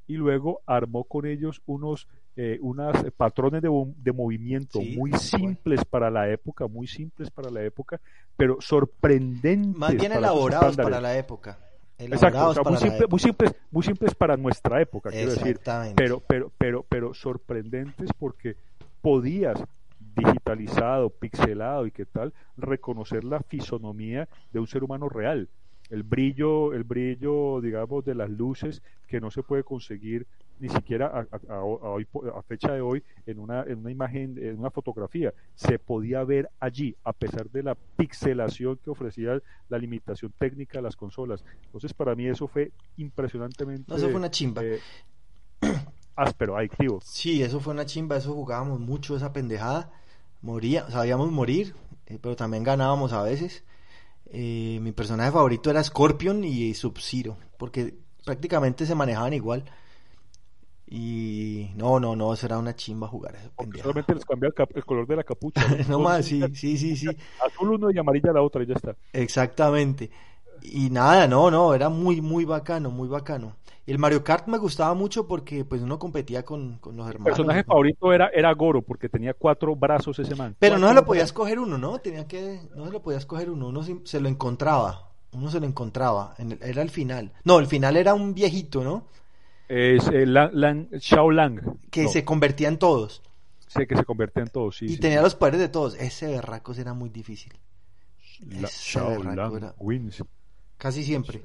y luego armó con ellos unos eh, unas patrones de, de movimiento Sí, muy simples para la época, muy simples para la época, pero sorprendentes. Más bien para elaborados para la época. Exacto, o Elaborados sea, muy, para la simple- muy simples, muy simples para nuestra época, quiero decir, Exactamente. pero, pero, pero, pero sorprendentes porque podías digitalizado, pixelado y qué tal, reconocer la fisonomía de un ser humano real. El brillo, el brillo, digamos, de las luces que no se puede conseguir ni siquiera a, a- a- a hoy po- a fecha de hoy en una, en una imagen, en una fotografía. Se podía ver allí, a pesar de la pixelación que ofrecía la limitación técnica de las consolas. Entonces, para mí eso fue impresionantemente No, eso fue una chimba. eh, áspero, adictivo. Sí, eso fue una chimba, eso jugábamos mucho esa pendejada. Moría, sabíamos morir, eh, pero también ganábamos a veces. Eh, mi personaje favorito era Scorpion y Sub-Zero, porque prácticamente se manejaban igual. Y no, no, no, eso era una chimba jugar solamente les cambia el, el color de la capucha. No más, sí, sí, sí, sí. Azul uno y amarilla la otra y ya está. Exactamente. Y nada, no, no, era muy, muy bacano, muy bacano. El Mario Kart me gustaba mucho porque pues uno competía con, con los hermanos. personaje favorito era, era Goro porque tenía cuatro brazos ese man. Pero no se lo podía escoger uno, ¿no? Tenía que, no se lo podía escoger uno, uno se, se lo encontraba, uno se lo encontraba, en el- era el final. No, el final era un viejito, ¿no? Es eh, Lang, Lang- Xiao Lang. Que No, se convertía en todos sé que se convierte en todo, sí. y sí, tenía sí. los poderes de todos. Ese berraco era muy difícil, La- ese Xiao berraco Lang era- wins. casi siempre,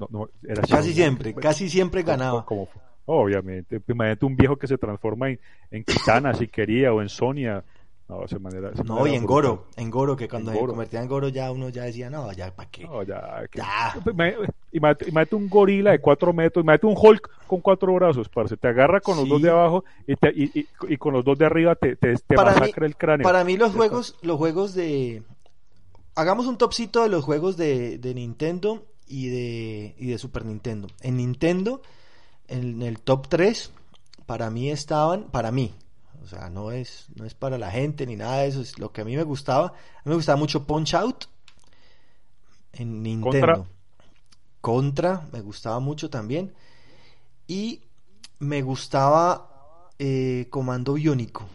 No, no, era Xiao casi siempre, casi siempre ¿Cómo- ganaba. fue? Obviamente. Imagínate un viejo que se transforma en, en Kitana si quería o en Sonia. No, esa manera. esa No, manera y en brutal. Goro, en Goro, que cuando En se Goro. convertía en Goro ya uno ya decía, no, ya, ¿para qué? No, ya, que- Ya. Ima- Imagínate, imagínate un gorila de cuatro metros, imagínate un Hulk con cuatro brazos, parce. Te agarra con los Sí. dos de abajo y, te- y- y- y con los dos de arriba te, te, te mí- masacra el cráneo. Para mí los juegos, los juegos de... Hagamos un topcito de los juegos de, de Nintendo y de, y de Super Nintendo. En Nintendo, en el top 3, para mí estaban, para mí, O sea, no es, no es para la gente ni nada de eso. Es lo que a mí me gustaba. A mí me gustaba mucho Punch Out en Nintendo. Contra, me gustaba mucho también. Y me gustaba eh, Comando Biónico.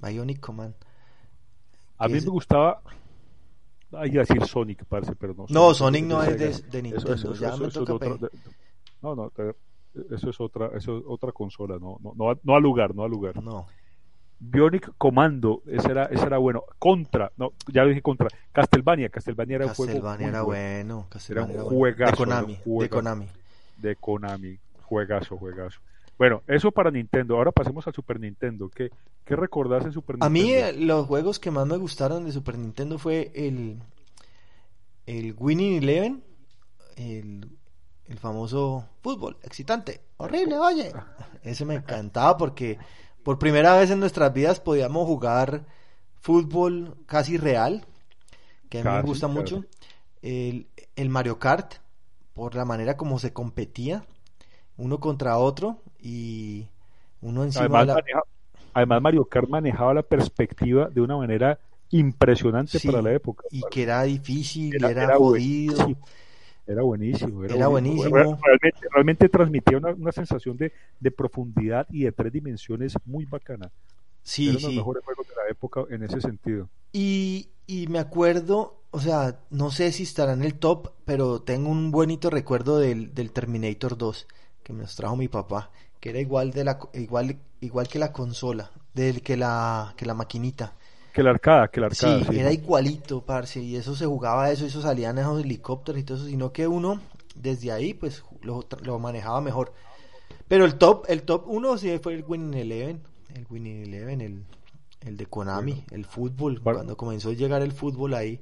Bionic Command. A mí me gustaba. Hay que decir Sonic, parece, pero no. No, Sonic, no es de, Nintendo. Eso, ya me toca No, no, eso es otra, eso es otra consola, no, no, no, no al lugar, no al lugar. No. Bionic Commando, ese era, ese era bueno. Contra, no, ya lo dije contra. Castlevania, Castlevania era un juego. Castlevania era bueno. Castlevania era un juegazo. De Konami, de Konami. De Konami. Juegazo, juegazo. Bueno, eso para Nintendo. Ahora pasemos al Super Nintendo. ¿Qué, qué recordás en Super Nintendo? A mí eh, los juegos que más me gustaron de Super Nintendo fue el, el Winning Eleven, el, el famoso fútbol, excitante, horrible, oye. Ese me encantaba porque por primera vez en nuestras vidas podíamos jugar fútbol casi real, que a mí me gusta mucho. El, el Mario Kart, por la manera como se competía uno contra otro y uno encima además, además Mario Kart manejaba la perspectiva de una manera impresionante para la época. Y que era difícil, era, era, jodido. Era buenísimo. Era, buenísimo. Realmente, realmente, transmitía una, una sensación de, de, profundidad y de tres dimensiones muy bacana. Sí, Eran sí. los mejores juegos de la época en ese sentido. Y, y me acuerdo, o sea, no sé si estará en el top, pero tengo un bonito recuerdo del, del Terminator 2 que me los trajo mi papá, que era igual de la igual igual que la consola, del que la que la maquinita. Que la arcada, que la arcada. Sí, era igualito, parce, y eso se jugaba eso, eso salían esos helicópteros y todo eso, sino que uno desde ahí pues lo, lo manejaba mejor. Pero el top, el top uno sí fue el Winning Eleven, el Winning Eleven, el, el de Konami, el fútbol, cuando comenzó a llegar el fútbol ahí,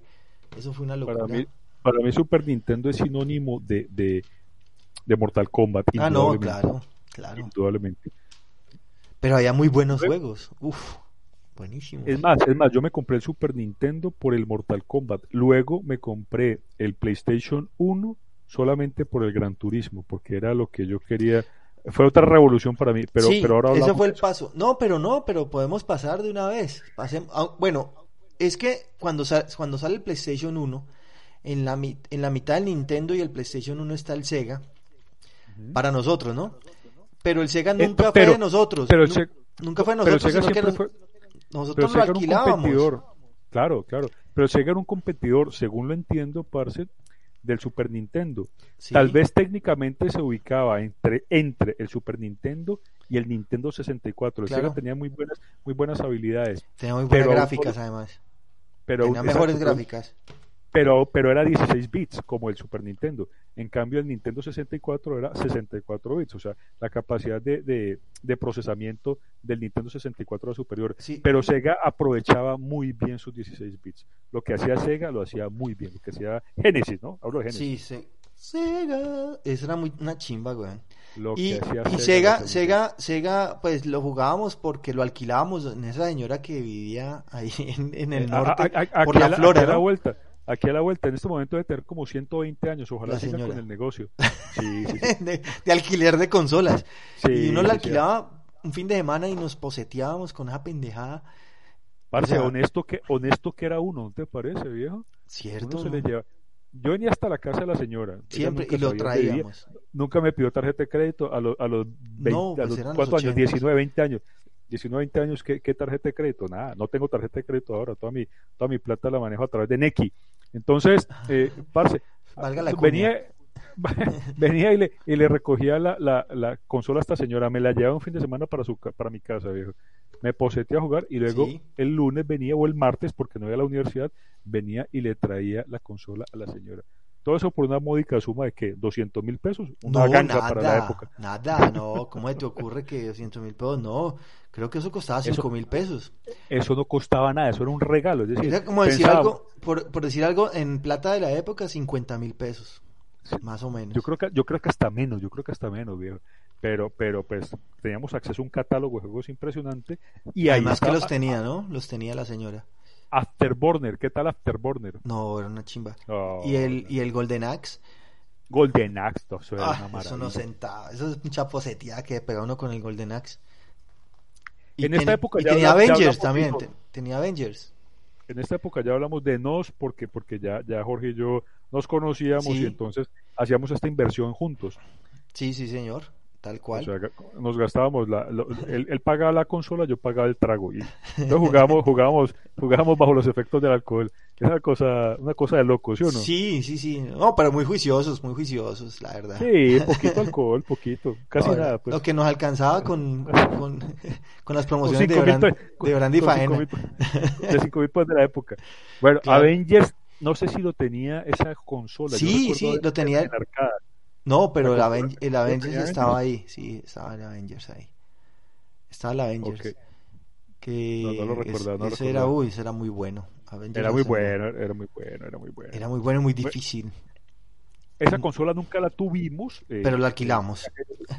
eso fue una locura. Para mí, para mí Super Nintendo es sinónimo de, de, de Mortal Kombat. Ah, no, claro, claro. Indudablemente. Pero había muy buenos juegos. Uf, buenísimo. Es más, es más, yo me compré el Super Nintendo por el Mortal Kombat. Luego me compré el PlayStation 1 solamente por el Gran Turismo, porque era lo que yo quería. Fue otra revolución para mí, pero, sí, pero ahora ese fue el paso. No, pero no, pero podemos pasar de una vez. Pasemos, bueno, es que cuando, sal, cuando sale el PlayStation 1, en la, en la mitad del Nintendo y el PlayStation 1 está el Sega para nosotros, ¿no? Pero el Sega nunca eh, pero, fue de nosotros. Pero el Sega, nunca fue de nosotros, pero el Sega nos, fue, nosotros lo alquilábamos. Claro, claro. Pero el Sega era un competidor, según lo entiendo, parce, del Super Nintendo. Sí. Tal vez técnicamente se ubicaba entre, entre el Super Nintendo y el Nintendo 64. El Claro. Sega tenía muy buenas, muy buenas habilidades. Tenía muy buenas Pero- gráficas, además. Pero, Tenía mejores gráficas. Pero, pero era 16 bits como el Super Nintendo. En cambio, el Nintendo 64 era 64 bits, o sea, la capacidad de, de, de procesamiento del Nintendo 64 era superior. Sí. Pero Sega aprovechaba muy bien sus 16 bits. Lo que hacía Sega lo hacía muy bien, lo que hacía Genesis, ¿no? Hablo de Genesis. Sí, se- Sega. Esa era muy, una chimba. Lo Y, que hacía y lo Sega, Sega, Sega, pues lo jugábamos porque lo alquilábamos en esa señora que vivía ahí en, en el bien. A- norte, a- a- por la flora, vuelta. Aquí a la vuelta, en este momento debe tener como 120 años, ojalá siga con el negocio. Sí, sí, sí. de, de alquiler de consolas. Sí, y uno la alquilaba un fin de semana y nos poseteábamos con esa pendejada. Parce, O sea- honesto que honesto que era uno, ¿no te parece, viejo? Cierto. Se le lleva. Yo venía hasta la casa de la señora. Siempre, y lo traíamos. Nunca me pidió tarjeta de crédito a, los a los 20, No, a pues los eran los ¿cuántos años? 80s. 19, 20 años. 19, 20 años, ¿qué, qué tarjeta de crédito? Nada, no tengo tarjeta de crédito ahora, toda mi, toda mi plata la manejo a través de Neki. Entonces, eh, parce, Valga la venía, venía y le, y le recogía la, la, la consola a esta señora, me la llevaba un fin de semana para, su, para mi casa, viejo. Me poseté a jugar y luego Sí. el lunes venía, o el martes, porque no iba a la universidad, venía y le traía la consola a la señora. Todo eso por una módica suma de que 200 mil pesos, una No, ganga nada, para la época. nada, no, ¿cómo te ocurre que 200 mil pesos? No, creo que eso costaba 5 mil pesos. Eso no costaba nada, eso era un regalo. Es decir, Era como decir algo, por, por decir algo, en plata de la época, 50 mil pesos, más o menos. Yo creo que yo creo que hasta menos, yo creo que hasta menos, viejo. Pero pero pues teníamos acceso a un catálogo de juegos impresionante y ahí Además que estaba los tenía, ¿no? Los tenía la señora. Afterburner, ¿qué tal Afterburner? No, era una chimba. Oh, y el y el Golden Axe, Golden Axe, eso era ah, una eso no maravilla. sentaba, eso es mucha posetía que pega uno con el Golden Axe. en esta época y tenía Avengers también, tenía Avengers. En esta época ya hablamos de nos porque porque ya ya Jorge y yo nos conocíamos y entonces hacíamos esta inversión juntos. Sí, sí, señor. Tal cual. O sea, nos gastábamos, la, él, pagaba la consola, yo pagaba el trago. Y entonces jugábamos, jugábamos, jugábamos bajo los efectos del alcohol. Es una cosa, una cosa de loco, ¿sí o no? Sí, sí, sí. No, pero muy juiciosos, muy juiciosos, la verdad. Sí, poquito alcohol, poquito. Casi nada. Pues. Lo que nos alcanzaba con, con, con las promociones de, Brand, de Brandy Faena. de cinco mil de la época. Bueno, Avengers, no sé si lo tenía esa consola. Sí, sí, lo tenía. En arcade. No, pero el, Avengers estaba ahí, sí, estaba el Avengers ahí. Estaba el Avengers. Que no, no lo recordaba, no ese era, uy, ese era muy bueno. era muy bueno, era muy bueno, era muy bueno. Era muy bueno y muy difícil. Esa consola nunca la tuvimos. Eh, pero la alquilamos.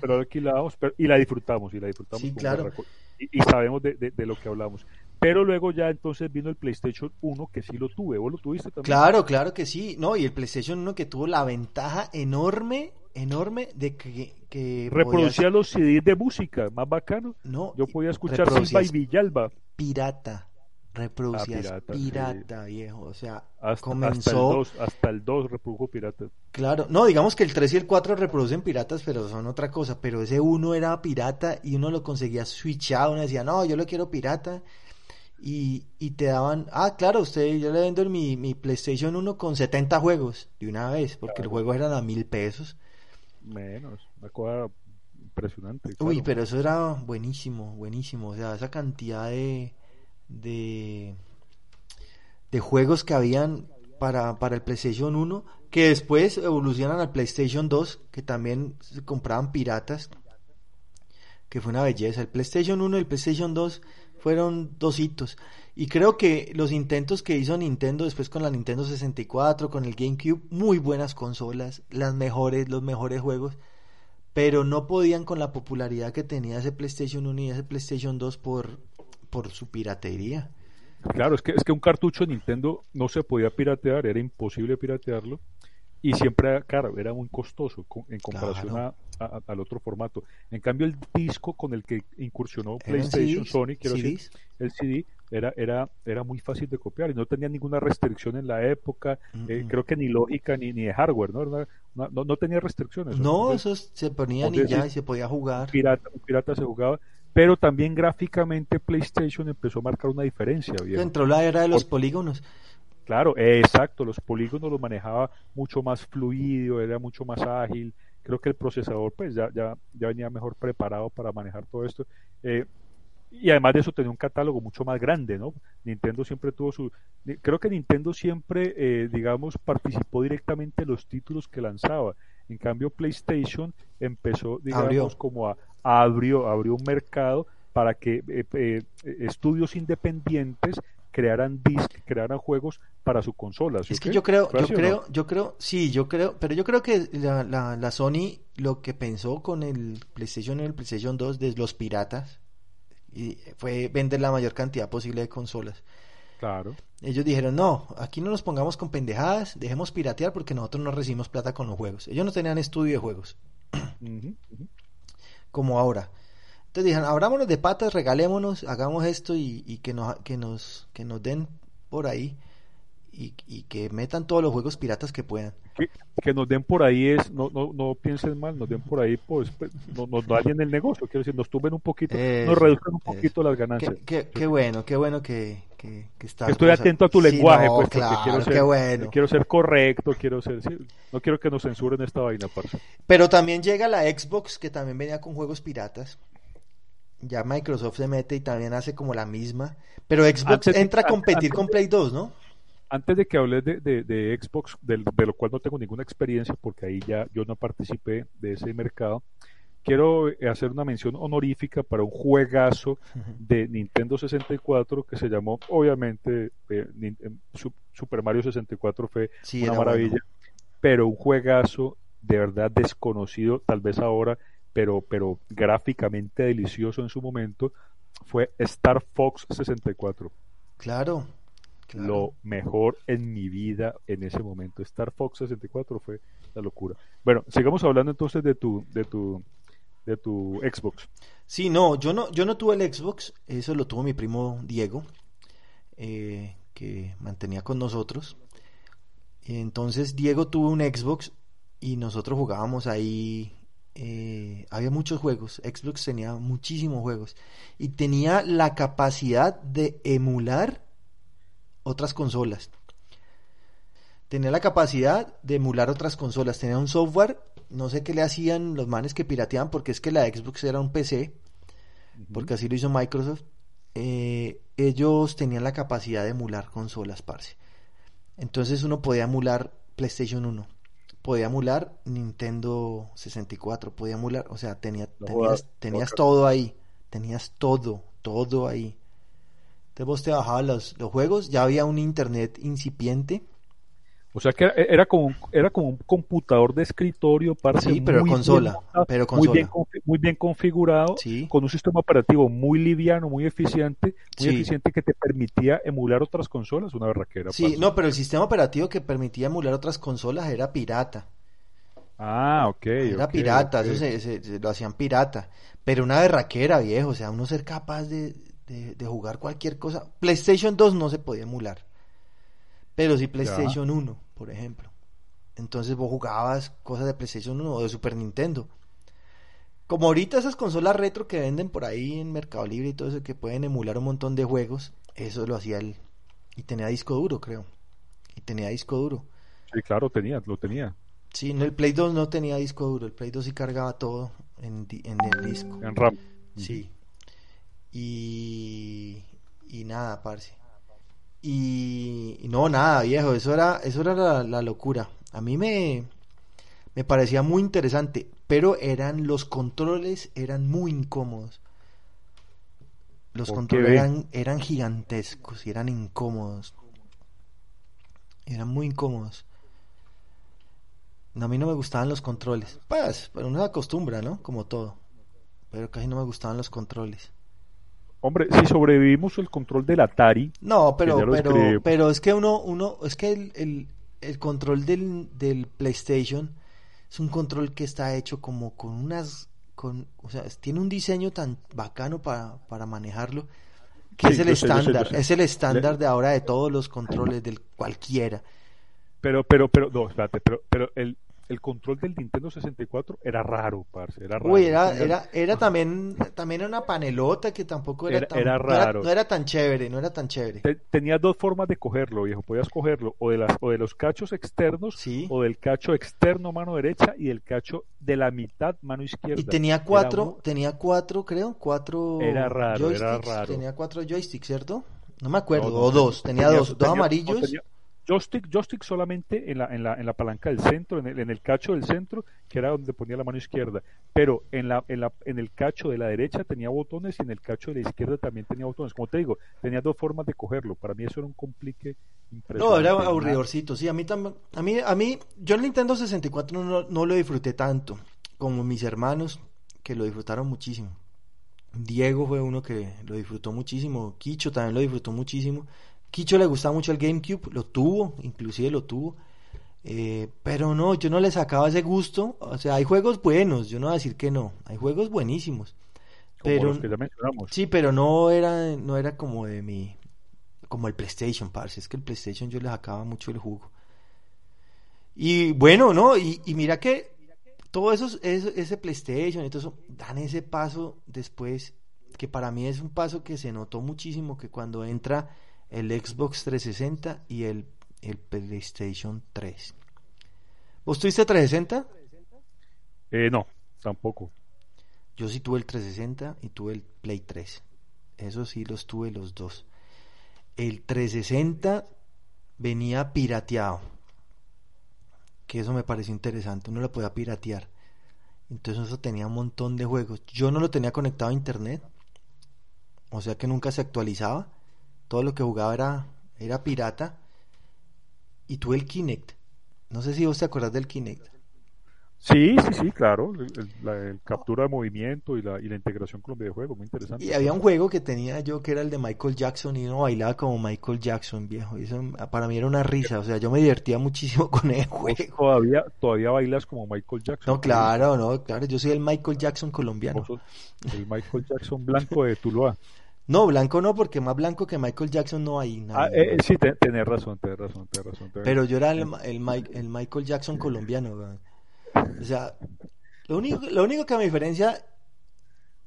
Pero la alquilamos y la disfrutamos, y la disfrutamos. Sí, claro. Y, sabemos de, de, lo que hablamos. Pero luego ya entonces vino el PlayStation 1 que sí lo tuve. ¿Vos lo tuviste también? Claro, claro que sí. No, y el PlayStation 1 que tuvo la ventaja enorme, enorme de que... que Reproducía los CDs de música, más bacano. No. Yo podía escuchar Silva y Villalba. Pirata. Reproducías ah, pirata, viejo. O sea, hasta, comenzó... Hasta el 2 reprodujo pirata. Claro. No, digamos que el 3 y el 4 reproducen piratas, pero son otra cosa. Pero ese 1 era pirata y uno lo conseguía switchado. Uno decía, no, yo lo quiero pirata y, y, te daban, ah, claro, usted, yo le vendo mi, mi PlayStation 1 con 70 juegos de una vez, porque el juego eran a mil pesos. Menos, una cosa impresionante. Uy, pero eso era buenísimo, buenísimo. O sea, esa cantidad de, de, de juegos que habían para, para el PlayStation 1, que después evolucionan al PlayStation 2, que también se compraban piratas, que fue una belleza. El PlayStation 1 y el PlayStation 2 fueron dos hitos. Y creo que los intentos que hizo Nintendo después con la Nintendo 64, con el GameCube, muy buenas consolas, las mejores, los mejores juegos, pero no podían con la popularidad que tenía ese PlayStation 1 y ese PlayStation 2 por, por su piratería. Claro, es que, es que un cartucho de Nintendo no se podía piratear, era imposible piratearlo y siempre, claro, era muy costoso en comparación al otro formato. En cambio, el disco con el que incursionó PlayStation, Sony, quiero decir, el CD, era, era, era muy fácil de copiar y no tenía ninguna restricción en la época, eh, creo que ni lógica ni, ni de hardware, ¿no? No, no, tenía restricciones. No, eso se ponía y ya y se podía jugar. Pirata, pirata se jugaba pero también gráficamente PlayStation empezó a marcar una diferencia. Entró la era de los polígonos. Claro, exacto, los polígonos los manejaba mucho más fluido, era mucho más ágil. Creo que el procesador pues ya, ya, ya venía mejor preparado para manejar todo esto. Eh, y además de eso tenía un catálogo mucho más grande, ¿no? Nintendo siempre tuvo su... Creo que Nintendo siempre, eh, digamos, participó directamente en los títulos que lanzaba. En cambio, PlayStation empezó, digamos, como a, abrió, abrió un mercado para que eh, estudios independientes crearan disc, crearan juegos para su consola. Es que yo creo, yo creo, yo creo, sí, yo creo, pero yo creo que la, la, Sony lo que pensó con el PlayStation y el PlayStation 2 de los piratas y fue vender la mayor cantidad posible de consolas. Claro. Ellos dijeron, no, aquí no nos pongamos con pendejadas, dejemos piratear porque nosotros no recibimos plata con los juegos. Ellos no tenían estudio de juegos. Como ahora. Entonces dijeron, abrámonos de patas, regalémonos, hagamos esto y, que, nos, que, nos, que nos den por ahí y, que metan todos los juegos piratas que puedan. Que, nos den por ahí es, no, no, no piensen mal, nos den por ahí, pues, pues nos, nos dañen el negocio, quiero decir, nos tumben un poquito, nos reduzcan un poquito las ganancias. Qué, qué, bueno, qué bueno que, que, Estoy atento a tu lenguaje, pues, claro, quiero ser, bueno. quiero ser correcto, quiero ser, no quiero que nos censuren esta vaina, parce. Pero también llega la Xbox, que también venía con juegos piratas ya Microsoft se mete y también hace como la misma. Pero Xbox entra a competir con Play 2, ¿no? Antes de que hables de, de, Xbox, de, lo cual no tengo ninguna experiencia porque ahí ya yo no participé de ese mercado, quiero hacer una mención honorífica para un juegazo de Nintendo 64 que se llamó, obviamente, eh, eh, Super Mario 64 fue una maravilla, pero un juegazo de verdad desconocido, tal vez ahora pero, pero gráficamente delicioso en su momento, fue Star Fox 64. Claro, Lo mejor en mi vida en ese momento. Star Fox 64 fue la locura. Bueno, sigamos hablando entonces de tu, de tu, de tu Xbox. Sí, no, yo no, yo no tuve el Xbox, eso lo tuvo mi primo Diego, eh, que mantenía con nosotros. Entonces Diego tuvo un Xbox y nosotros jugábamos ahí. Eh, había muchos juegos, Xbox tenía muchísimos juegos y tenía la capacidad de emular otras consolas. Tenía la capacidad de emular otras consolas, tenía un software, no sé qué le hacían los manes que pirateaban, porque es que la Xbox era un PC, porque así lo hizo Microsoft. eh, ellos tenían la capacidad de emular consolas, parce. Entonces uno podía emular PlayStation 1, podía emular Nintendo 64, podía emular, o sea, tenía, No tenías, tenías todo ahí, tenías todo, todo ahí. Entonces vos te bajabas los, los juegos, ya había un internet incipiente, O sea que era, era como un, era como un computador de escritorio, parce, Sí, pero muy consola, bien montado, pero muy bien, consola. muy bien configurado, Sí. con un sistema operativo muy liviano, muy eficiente, muy Sí. eficiente que te permitía emular otras consolas, una berraquera. Sí, no, pero el sistema operativo que permitía emular otras consolas era pirata. Ah, ok. Era pirata, eso se, se- se lo hacían pirata. Pero una berraquera, viejo, o sea, uno ser capaz de, de- de jugar cualquier cosa. PlayStation 2 no se podía emular, pero sí PlayStation 1, por ejemplo. Entonces vos jugabas cosas de PlayStation 1 o de Super Nintendo. Como ahorita esas consolas retro que venden por ahí en Mercado Libre y todo eso, que pueden emular un montón de juegos, eso lo hacía él. Y tenía disco duro, creo. Y tenía disco duro. Sí, claro, tenía, lo tenía. Sí, no, el Play 2 no tenía disco duro, el Play 2 sí cargaba todo en, en el disco. En RAM. Sí. Y, y nada, parce. Y, y no, nada, viejo, eso era, eso era la, la locura. A mí me, me parecía muy interesante, pero eran los controles eran muy incómodos. Los ¿Por controles eran, eran gigantescos y eran incómodos. Eran muy incómodos. No, A mí no me gustaban los controles. Pues, pero uno se acostumbra, ¿no? Como todo. Pero casi no me gustaban los controles. Hombre, si sobrevivimos el control del Atari, No, pero, pero, escribí. pero es que uno, uno, es que el, el, el control del, del PlayStation es un control que está hecho como con unas, con, o sea, tiene un diseño tan bacano para, para manejarlo, que Sí, es el sé, sé, estándar, es el estándar de ahora de todos los controles del cualquiera. pero, pero, pero, no, espérate, pero, pero el, el control del Nintendo 64 era raro, parce, era raro. Uy, era, era, era también, también una panelota que tampoco era, Era- tan, era no era- raro. no era tan chévere, no era tan chévere. te- tenías dos formas de cogerlo, viejo. Podías cogerlo o de, las, o de los cachos externos Sí. o del cacho externo mano derecha y del cacho de la mitad mano izquierda. Y tenía Era cuatro, tenía cuatro, creo, cuatro Era raro, era joysticks. raro. Tenía cuatro joysticks, ¿cierto? No me acuerdo, No, no, o dos, tenía, dos, dos tenía- amarillos. tenía joystick, joystick solamente en la, en la, en la palanca del centro, en el, en el cacho del centro, que era donde ponía la mano izquierda. Pero en la, en la, en el cacho de la derecha tenía botones y en el cacho de la izquierda también tenía botones. Como te digo, tenía dos formas de cogerlo. Para mí eso era un complique No, impresionante. era Nada- aburridorcito, sí, a mí también, a mí, a mí, yo el Nintendo 64 no, no lo disfruté tanto como mis hermanos, que lo disfrutaron muchísimo. Diego fue uno que lo disfrutó muchísimo, Kicho también lo disfrutó muchísimo. Kicho le gustaba mucho el GameCube, lo tuvo, inclusive lo tuvo. Eh, pero no, yo no le sacaba ese gusto. O sea, hay juegos buenos, yo no voy a decir que no, hay juegos buenísimos. como Pero los que ya mencionamos. sí, pero no era, no era como de mi, como el PlayStation, parce. Es que el PlayStation yo le sacaba mucho el jugo. Y bueno, ¿no? Y, y mira que todo eso, eso, ese PlayStation y todo eso, dan ese paso después, que para mí es un paso que se notó muchísimo, que cuando entra el Xbox 360 y el, el PlayStation 3. ¿Vos tuviste 360? Eh, no, tampoco. Yo sí tuve el 360 y tuve el Play 3. Eso sí los tuve los dos. El 360 venía pirateado. Que eso me pareció interesante. Uno lo podía piratear. Entonces eso tenía un montón de juegos. Yo no lo tenía conectado a internet. O sea que nunca se actualizaba. Todo lo que jugaba era, era pirata. Y tuve el Kinect. No sé si vos te acuerdas del Kinect. Sí, sí, sí, claro. El, la el captura de movimiento y la, y la integración con los videojuegos, muy interesante. Y había un juego que tenía yo que era el de Michael Jackson y uno bailaba como Michael Jackson, viejo. Y eso para mí era una risa, o sea, yo me divertía muchísimo con ese juego. Todavía, todavía bailas como Michael Jackson. No, claro, no, claro, yo soy el Michael Jackson colombiano. El Michael Jackson blanco de Tuluá. No, blanco no, porque más blanco que Michael Jackson no hay. Nada, ah, eh, sí, te, tenés razón, tenés razón, tenés razón. Tenés Pero yo era el, el, el Michael Jackson colombiano, güey. O sea, lo único, lo único que me diferencia,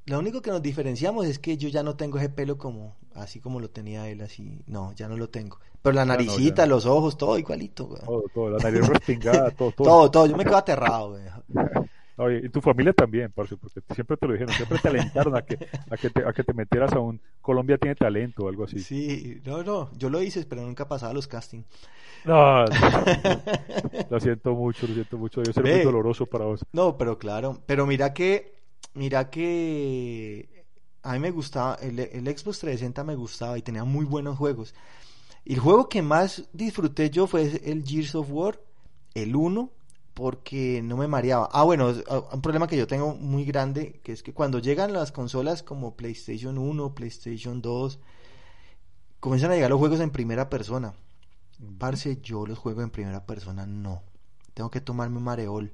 lo único que nos diferenciamos es que yo ya no tengo ese pelo como, así como lo tenía él, así, no, ya no lo tengo. Pero la naricita, no, los ojos, todo igualito, güey. Todo, todo, la nariz respingada, todo, todo. todo, todo, yo me quedo aterrado, güey. Oye, y tu familia también, parce, porque siempre te lo dijeron, siempre te alentaron a que, a que, te, a que te metieras a un Colombia tiene talento o algo así. Sí, no, no, yo lo hice, pero nunca pasaba los castings. No, no, lo siento mucho, lo siento mucho, debe ser Ve, muy doloroso para vos. No, pero claro, pero mira que, mira que a mí me gustaba, el, el Xbox 360 me gustaba y tenía muy buenos juegos. Y el juego que más disfruté yo fue el Gears of War, el 1, porque no me mareaba. Ah, bueno, un problema que yo tengo muy grande, que es que cuando llegan las consolas como PlayStation 1, PlayStation 2, comienzan a llegar los juegos en primera persona. Parce, yo los juegos en primera persona no. Tengo que tomarme un mareol.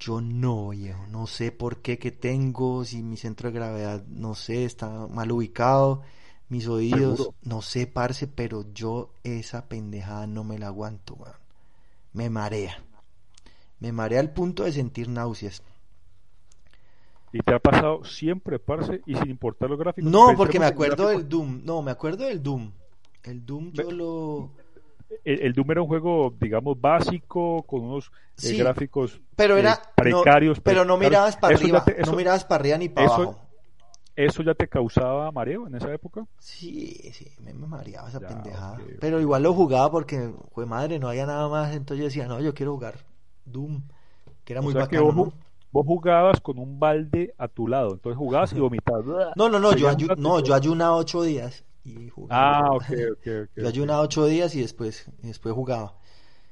Yo no, viejo. No sé por qué que tengo, si mi centro de gravedad, no sé, está mal ubicado. Mis oídos, ¿Seguro? no sé, parce, pero yo esa pendejada no me la aguanto, weón. Me marea. Me marea al punto de sentir náuseas. ¿Y te ha pasado siempre, parce, y sin importar los gráficos? No, porque me acuerdo del Doom. No, me acuerdo del Doom. El Doom yo lo... El, el, Doom era un juego, digamos, básico, con unos sí, eh, gráficos pero era, eh, precarios. No, pero no mirabas para Eso arriba, te- eso- no mirabas para arriba ni para eso- abajo. ¿Eso ya te causaba mareo en esa época? Sí, sí, me, me mareaba esa Ya, pendejada. Pero igual lo jugaba porque, fue madre, no había nada más. Entonces yo decía, no, yo quiero jugar Doom, que era O muy sea que bacano. vos, ¿no? vos jugabas con un balde a tu lado, entonces jugabas y vomitabas. No, no, no, yo, ayu- no, yo ayunaba ocho días y jugaba. Ah, ok, ok, ok. Yo ayunaba ocho días y después, y después jugaba.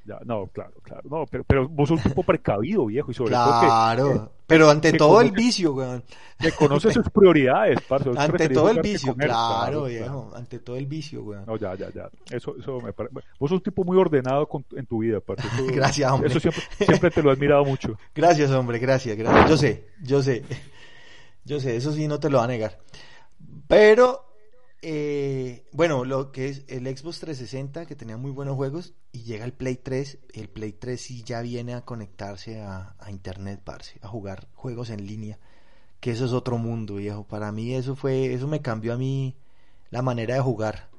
Ya, no, claro, claro. No, pero, pero vos sos un tipo precavido, viejo, y sobre todo que, Claro, pero ante todo el conoce- vicio, weón. que conoces sus prioridades, parce. Ante todo el vicio, comer, claro, viejo. claro. Ante todo el vicio, weón. No, ya, ya, ya. Eso, eso me parece. Vos sos un tipo muy ordenado con- en tu vida, parce. Eso, Gracias, hombre. Eso siempre, siempre te lo he admirado mucho. Gracias, hombre, gracias, gracias. Yo sé, yo sé. Yo sé, eso sí no te lo va a negar. Pero, eh, bueno, lo que es el Xbox 360, que tenía muy buenos juegos, y llega el Play 3, el Play 3 sí ya viene a conectarse a, Internet, parce, a jugar juegos en línea, que eso es otro mundo, viejo. Para mí eso fue, eso me cambió a mí la manera de jugar.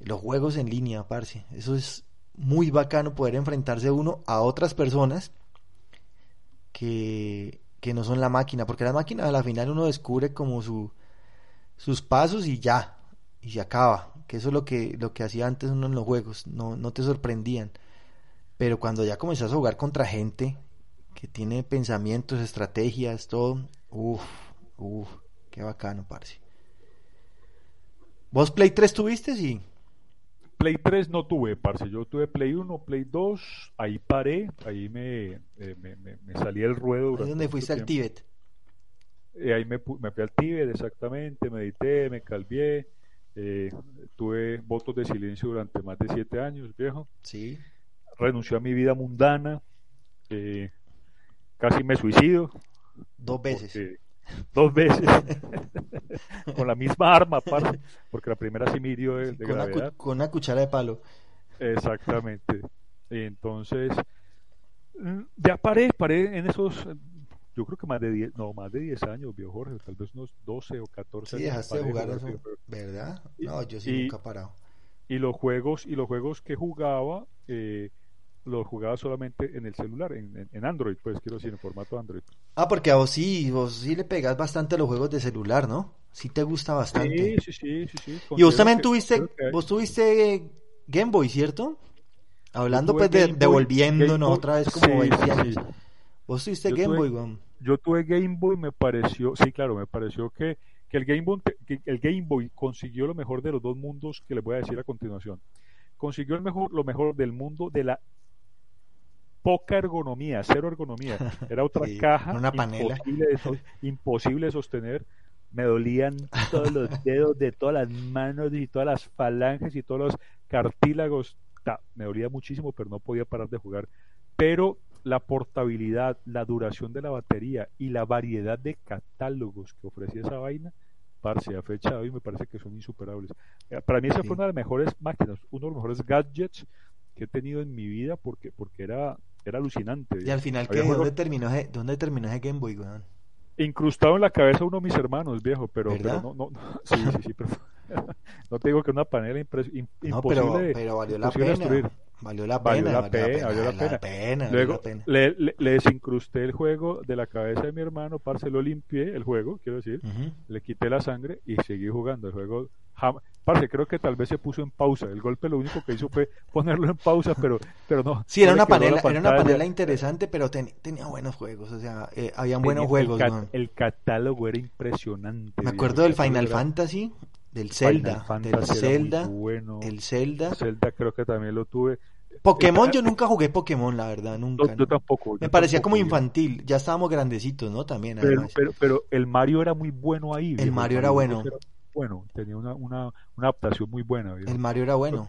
Los juegos en línea, parce. Eso es muy bacano poder enfrentarse uno a otras personas que, que no son la máquina, porque la máquina a la final uno descubre como su, sus pasos y ya, y se acaba, que eso es lo que, lo que hacía antes uno en los juegos, no, no te sorprendían, pero cuando ya comenzás a jugar contra gente que tiene pensamientos, estrategias, todo, uff, uff, qué bacano, parce. ¿Vos Play 3 tuviste? Sí. Play 3 no tuve, parce. Yo tuve Play 1, Play 2. Ahí paré. Ahí me, eh, me, me, me salí el ruedo. Ahí durante donde fuiste al. Tíbet. Eh, ahí me, me fui al Tíbet, exactamente. Medité, me calvié. eh, tuve votos de silencio durante más de siete años, viejo. Sí. Renuncié a mi vida mundana. eh, casi me suicido. Dos veces. dos veces. con la misma arma, parce, porque la primera sí me hirió de, de con, una, gravedad. con una cuchara de palo. Exactamente. Entonces, mm, ya paré, paré en esos, yo creo que más de 10, no, más de 10 años, viejo Jorge, tal vez unos 12 o 14 Sí, años. dejaste de jugar eso. ¿verdad? Y- No, yo sí y- nunca he parado. Y los juegos, y los juegos que jugaba, eh, los jugaba solamente en el celular, en, en- en Android, pues quiero decir, en formato Android. Ah, porque a vos sí, vos sí le pegas bastante a los juegos de celular, ¿no? Sí te gusta bastante. Sí, sí, sí, sí, sí. Y vos también que- tuviste, que- vos tuviste Game Boy, ¿cierto? Hablando pues de Boy- devolviéndonos otra vez como sí, 20 sí, años. sí. Vos tuviste Yo Game tuve- Boy, weón. Yo tuve Game Boy, me pareció, sí, claro, me pareció que, que el Game Boy, que el Game Boy consiguió lo mejor de los dos mundos que les voy a decir a continuación. Consiguió el mejor, lo mejor del mundo de la poca ergonomía, cero ergonomía. Era otra Sí, caja una panela. Imposible, de, so- imposible de sostener. Me dolían todos los dedos de todas las manos y todas las falanges y todos los cartílagos. Ta, me dolía muchísimo, pero no podía parar de jugar. Pero la portabilidad, la duración de la batería y la variedad de catálogos que ofrecía esa vaina, parce, a fecha de hoy me parece que son insuperables. Eh, Para mí esa Sí. fue una de las mejores máquinas, uno de los mejores gadgets que he tenido en mi vida porque, porque era, era alucinante. Y al final, ¿qué? ¿Dónde terminó, ese- ¿dónde terminó ese Game Boy, weón? incrustado en la cabeza uno de mis hermanos, viejo, pero, no, no, no, sí, sí, sí, pero no te digo que una panela impres- im- No, imposible, pero, pero valió la imposible de pena. destruir. Valió la Valió pena. la pena, valió la pena. pena, valió Luego la pena. le, le, le desincrusté el juego de la cabeza de mi hermano, parce, lo limpié, el juego, quiero decir, le quité la sangre y seguí jugando. El juego, parce, creo que tal vez se puso en pausa. El golpe lo único que hizo fue ponerlo en pausa, pero, pero no. Sí, era no una la panela, era una panela interesante, pero ten- tenía buenos juegos, o sea, eh, habían buenos Tenía- juegos, el, cat- weón. el catálogo era impresionante. Me acuerdo el del Final era- Fantasy, del Zelda, del Zelda, bueno. el Zelda. Zelda creo que también lo tuve. Pokémon, yo nunca jugué Pokémon, la verdad, No, nunca. yo tampoco. Me parecía tampoco, como infantil, ya estábamos grandecitos, ¿no? También, Pero, pero, pero el Mario era muy bueno ahí. viejo, Mario era bueno. Bueno, tenía una, una, una adaptación muy buena. El Mario era bueno.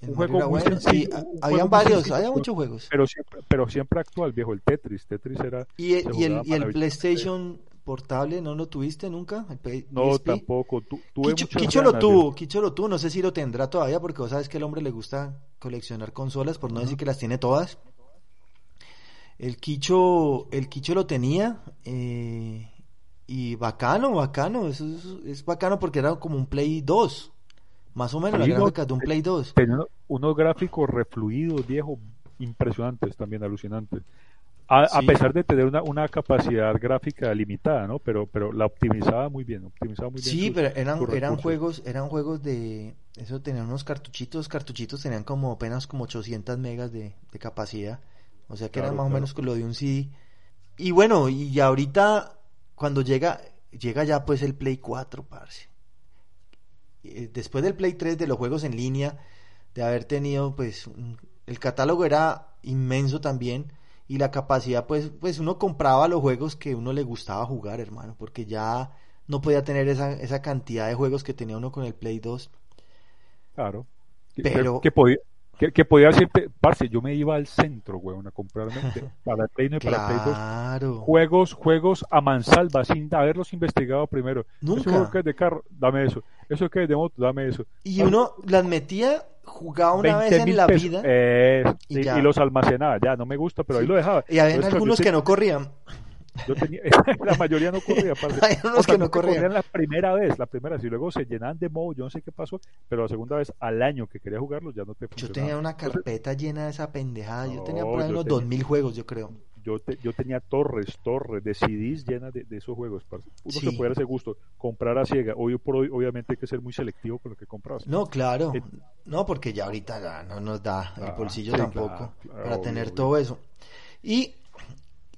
El Un Mario juego era muy bueno, sencillo, sí, habían varios, sencillo, había muchos juegos. Pero siempre, pero siempre actual, viejo. El Tetris. Tetris era. Y, se y el, y el. PlayStation portable, ¿no lo tuviste nunca? El No, tampoco. Tu, tuve Kicho lo tuvo. Kicho lo tuvo, no sé si lo tendrá todavía porque vos sabes que al hombre le gusta coleccionar consolas, por no decir que las tiene todas. El Kicho, el Kicho lo tenía eh, y bacano, bacano, eso es, es bacano porque era como un Play 2, más o menos no, gráficas de un Play 2. Tenía uno- unos gráficos refluidos, viejo, impresionantes también, alucinantes. A, pesar de tener una, una capacidad gráfica limitada, ¿no? Pero, pero la optimizaba muy bien, optimizaba muy bien. Sí, sus- pero eran, eran juegos, eran juegos de, eso tenían unos cartuchitos, cartuchitos tenían como apenas como 800 megas de, de capacidad, o sea que era Claro, más o menos con lo de un CD. Y bueno, y ahorita cuando llega, llega ya pues el Play 4, parce. Eh, Después del Play 3 de los juegos en línea, de haber tenido pues un- el catálogo era inmenso también y la capacidad pues pues uno compraba los juegos que uno le gustaba jugar, hermano, porque ya no podía tener esa, esa cantidad de juegos que tenía uno con el Play 2. Claro. Que- Pero- Que, podía, que, que podía decirte, parce, yo me iba al centro, weón, a comprarme para Play 1 y para el Play 2 Claro. juegos, juegos a mansalva, sin haberlos investigado primero. Nunca. Eso que es de carro, dame eso. Eso que es de moto, dame eso. Y uno las metía, jugaba una vez 20 en la pesos. vida Eh, y y, los almacenaba, ya, no me gusta, pero ahí Sí. lo dejaba. y había Entonces, algunos que no corrían. Yo tenía, la mayoría no corría. Hay unos O sea, que no corrían. la primera vez, la primera vez, y luego se llenaban de modo, yo no sé qué pasó, pero la segunda vez al año que quería jugarlos ya no te Yo funcionaba. tenía una carpeta llena de esa pendejada. Yo tenía por No, ahí yo unos tenía- 2000 juegos, yo creo. Yo, te- yo tenía torres, torres de CDs llenas de, de esos juegos. parce. Uno Sí. se puede dar ese gusto, comprar a ciega. Hoy por hoy, obviamente, hay que ser muy selectivo con lo que compras. No, claro. Eh, No, porque ya ahorita ya no nos da el Ah, bolsillo sí, tampoco claro, claro, para obvio, tener obvio. todo eso. Y,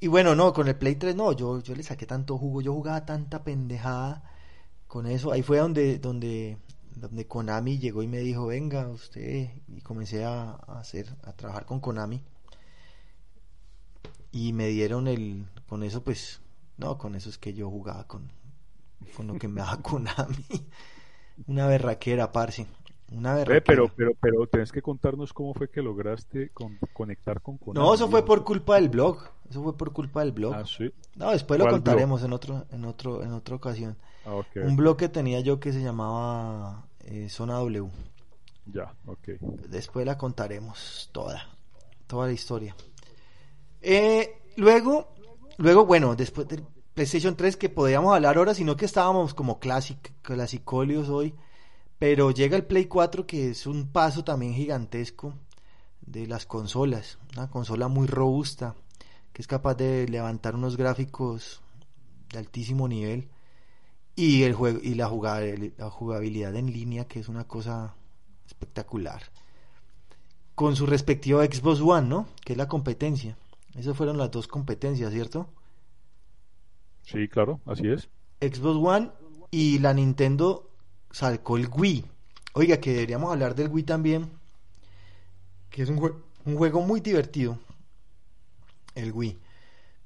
y bueno, no, con el Play 3 no, yo, yo le saqué tanto jugo, yo jugaba tanta pendejada con eso. Ahí fue donde, donde, donde Konami llegó y me dijo, venga usted, y comencé a, hacer, a trabajar con Konami. Y me dieron el, con eso pues, no, con eso es que yo jugaba con, con lo que me daba Konami. Una berraquera, parce. Una pero, pero, pero tenés que contarnos cómo fue que lograste con- conectar con Konami. No, eso fue por culpa del blog. Eso fue por culpa del blog. Ah, sí. No, después lo ¿Cuál contaremos en otro, en otro, en otra ocasión. Ah, ok. Un blog que tenía yo que se llamaba eh, Zona W. Ya, ok. Después la contaremos toda, toda la historia. Eh, luego, luego, bueno, después del PlayStation 3 que podíamos hablar ahora, sino que estábamos como clasic, clasicolios hoy, pero llega el Play 4 que es un paso también gigantesco de las consolas, una consola muy robusta que es capaz de levantar unos gráficos de altísimo nivel y el juego y la jugabilidad, la jugabilidad en línea que es una cosa espectacular con su respectivo Xbox One, ¿no? Que es la competencia. Esas fueron las dos competencias, ¿cierto? Sí, claro, así es. Xbox One y la Nintendo sacó el Wii. Oiga, que deberíamos hablar del Wii también, que es un, jue- un juego muy divertido. El Wii.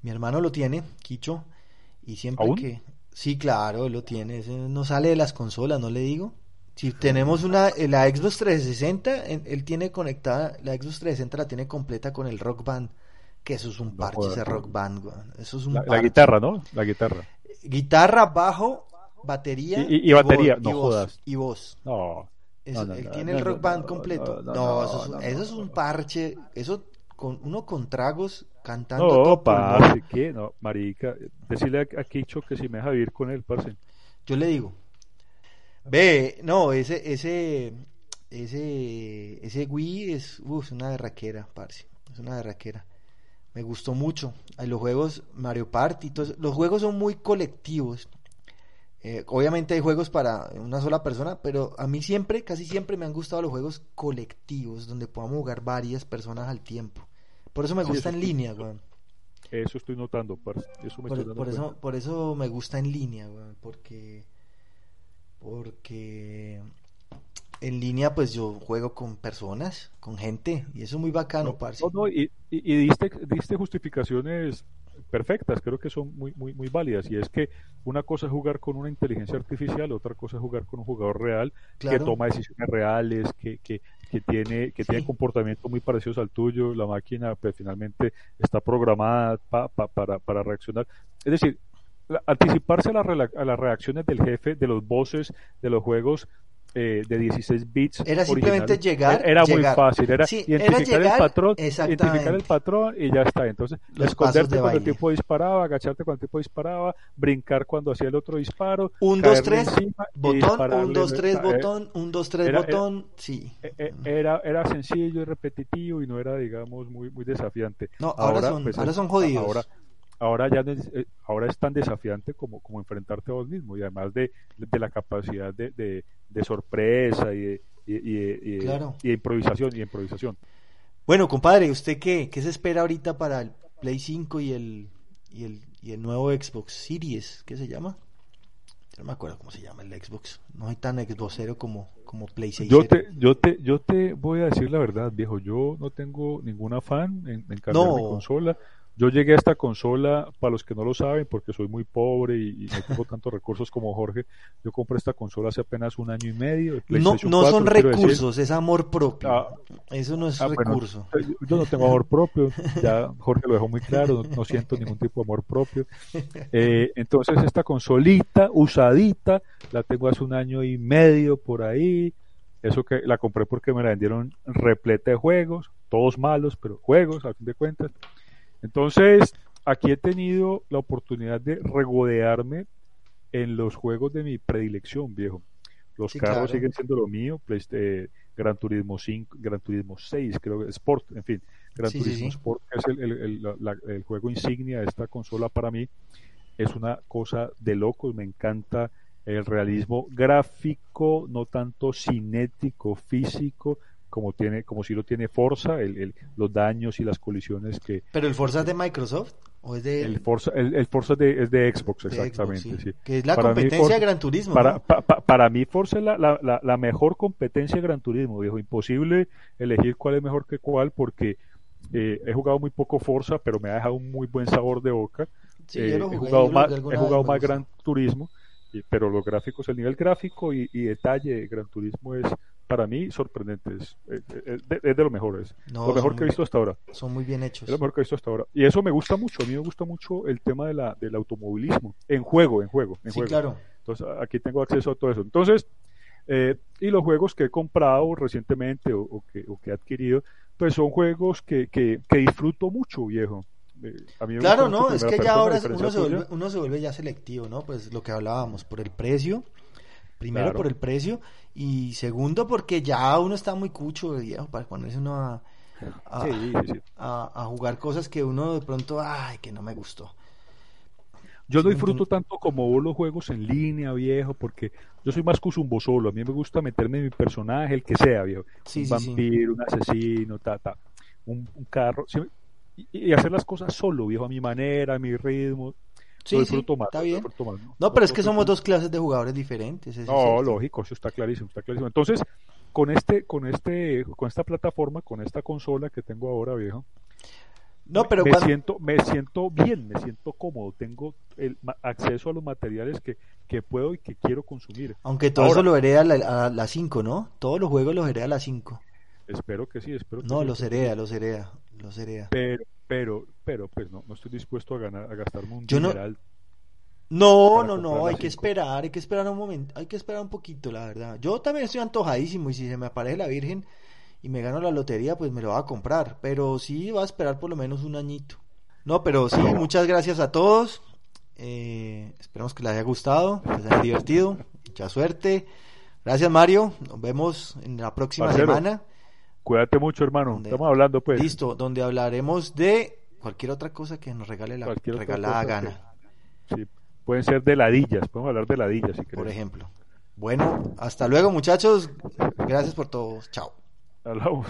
Mi hermano lo tiene, Kicho, y siempre ¿Aún? que... Sí, claro, él lo tiene. ese no sale de las consolas, no le digo. Si tenemos una, eh, la Xbox 360, él, tiene conectada, la Xbox 360 la tiene completa con el Rock Band, que eso es un parche, ese Rock Band. Eso es un La, guitarra, ¿no? La guitarra. Guitarra, bajo, batería Y- y- y batería, vo- no jodas. y voz. No. Eso- No, no, él tiene el rock band completo. no, eso, es, no, eso es un parche. Eso con uno con tragos cantando No, todo parce, ¿qué? No, marica. Decirle a, a Kicho que si me deja vivir con él, parce. Yo le digo. Ve, no, ese, ese, ese, ese Wii es, uf, es una berraquera, parce. Es una berraquera. Me gustó mucho. Hay los juegos Mario Party, eso. los juegos son muy colectivos. Eh, obviamente hay juegos para una sola persona, pero a mí siempre, casi siempre me han gustado los juegos colectivos, donde podamos jugar varias personas al tiempo. Por eso me Sí, gusta eso en línea, weón. Eso estoy notando, parce. Eso me estoy Por, eso, cuenta. por eso me gusta en línea, weón, porque porque en línea pues yo juego con personas, con gente, y eso es muy bacano, No, parce. no, no, y, y- y diste, diste justificaciones perfectas, creo que son muy, muy, muy válidas. Y es que una cosa es jugar con una inteligencia artificial, otra cosa es jugar con un jugador real que toma decisiones reales, que, que, que tiene, que tiene comportamientos muy parecidos al tuyo. La máquina, pues finalmente está programada pa- pa- para, para reaccionar. Es decir, la- anticiparse a, la a las reacciones del jefe, de los bosses, de los juegos eh, de 16 bits. Era simplemente llegar, Era muy llegar. fácil, era Sí, era identificar llegar, el patrón, identificar el patrón y ya está. Entonces, Los esconderte de cuando el baile. tipo disparaba, agacharte cuando el tipo disparaba, brincar cuando hacía el otro disparo, Un, dos, tres, botón, un, dos, tres, Eh, botón, un, dos, tres, era- botón, sí. eh, eh, Era, era sencillo y repetitivo y no era, digamos, muy, muy desafiante. No, ahora son- pues, ahora son jodidos. Ahora, ahora ya eh, ahora es tan desafiante como, como enfrentarte a vos mismo y además de, de la capacidad de, de, de sorpresa y de, y, y- y- Claro. y de improvisación y improvisación. Bueno, compadre, ¿usted qué? ¿Qué se espera ahorita para el Play 5 y el, y el, y el nuevo Xbox Series? ¿Qué se llama? Yo no me acuerdo cómo se llama el Xbox. No soy tan Xboxero como, como Play 6. Yo te, yo te, yo te voy a decir la verdad, viejo. Yo no tengo ningún afán en, en cambiar No. mi consola. Yo llegué a esta consola, para los que no lo saben, porque soy muy pobre y, y no tengo tantos recursos como Jorge. Yo compré esta consola hace apenas un año y medio. No, no 4, son decir. recursos, es amor propio. Ah. Eso no es Ah, recurso. yo- yo no tengo amor propio, ya Jorge lo dejó muy claro, no, no siento ningún tipo de amor propio. Eh, entonces esta consolita usadita la tengo hace un año y medio por ahí. Eso que la compré porque me la vendieron repleta de juegos, todos malos, pero juegos a fin de cuentas. Entonces aquí he tenido la oportunidad de regodearme en los juegos de mi predilección, viejo. Los Sí, carros claro. siguen siendo lo mío, eh, Gran Turismo 5, Gran Turismo 6, creo que Sport, en fin, Gran Sí, Turismo sí. Sport, que es el, el- el- la- la- el juego insignia de esta consola para mí, es una cosa de locos, me encanta el realismo gráfico, no tanto cinético, físico, como tiene, como si lo tiene Forza, el- el- los daños y las colisiones que, ¿Pero el Forza es de Microsoft? ¿O es de, el Forza, el, el Forza de- es de Xbox, de exactamente, Xbox, sí. Que es la Para mí, competencia Forza- de Gran Turismo. Para, ¿no? pa- pa- para mí Forza es la, la- la- la mejor competencia de Gran Turismo, viejo. Imposible elegir cuál es mejor que cuál porque eh, he jugado muy poco Forza, pero me ha dejado un muy buen sabor de boca. Sí, Eh, he jugado más, he jugado más. Gran Turismo, pero los gráficos, el nivel gráfico y, y detalle de Gran Turismo es para mí sorprendente. Es, es- es de, es de lo mejor, es No, lo mejor que he visto hasta ahora. Son muy bien hechos. Es lo mejor que he visto hasta ahora. Y eso me gusta mucho. A mí me gusta mucho el tema de la, del automovilismo. En juego, en juego, en Sí, juego. claro. Entonces aquí tengo acceso a todo eso. Entonces, eh, y los juegos que he comprado recientemente o, o que, o que he adquirido, pues son juegos que, que, que disfruto mucho, viejo. Eh, a mí me Claro, no, es que ya ahora uno se, vuelve, uno se vuelve ya selectivo, ¿no? Pues lo que hablábamos, por el precio, primero Claro. por el precio, y segundo porque ya uno está muy cucho, viejo, para ponerse uno a, a, Sí, sí, sí. a- a jugar cosas que uno de pronto, ay, que no me gustó. Yo no disfruto tanto como vos los juegos en línea, viejo, porque yo soy más cusumbo solo. A mí me gusta meterme en mi personaje, el que sea, viejo. Sí, un sí, sí. vampiro, un asesino, ta, ta. Un, un carro. y hacer las cosas solo, viejo, a mi manera, a mi ritmo. Sí, lo sí, disfruto más. está lo bien. más, ¿no? No, pero es que somos dos clases de jugadores diferentes. ese es No, lógico, eso está clarísimo, está clarísimo. Entonces, con este, con este, con esta plataforma, con esta consola que tengo ahora, viejo, No, pero me cuando- siento, me siento bien, me siento cómodo, tengo el acceso a los materiales que, que puedo y que quiero consumir. Aunque todo Ahora- eso lo hereda a la, a la 5, ¿no? Todos los juegos los hereda a la 5. Espero que sí, espero que No, sí, los hereda, los hereda, los hereda. Pero, pero, pero, pues no, no estoy dispuesto a ganar, a gastarme un Yo no- dineral. No, no, no, hay que esperar, hay que esperar un momento, hay que esperar un poquito, la verdad. Yo también estoy antojadísimo y si se me aparece la Virgen y me gano la lotería, pues me lo va a comprar, pero sí va a esperar por lo menos un añito. No, pero sí, muchas gracias a todos. Eh, esperamos que les haya gustado, que les haya divertido. Mucha suerte. Gracias, Mario. Nos vemos en la próxima semana. Cuídate mucho, hermano. Estamos hablando, pues. Listo, donde hablaremos de cualquier otra cosa que nos regale la Cualquier regalada gana. Sí, pueden ser de ladillas, podemos hablar de ladillas si por ejemplo. Bueno, hasta luego muchachos. Gracias por todo. Chao. Hablamos.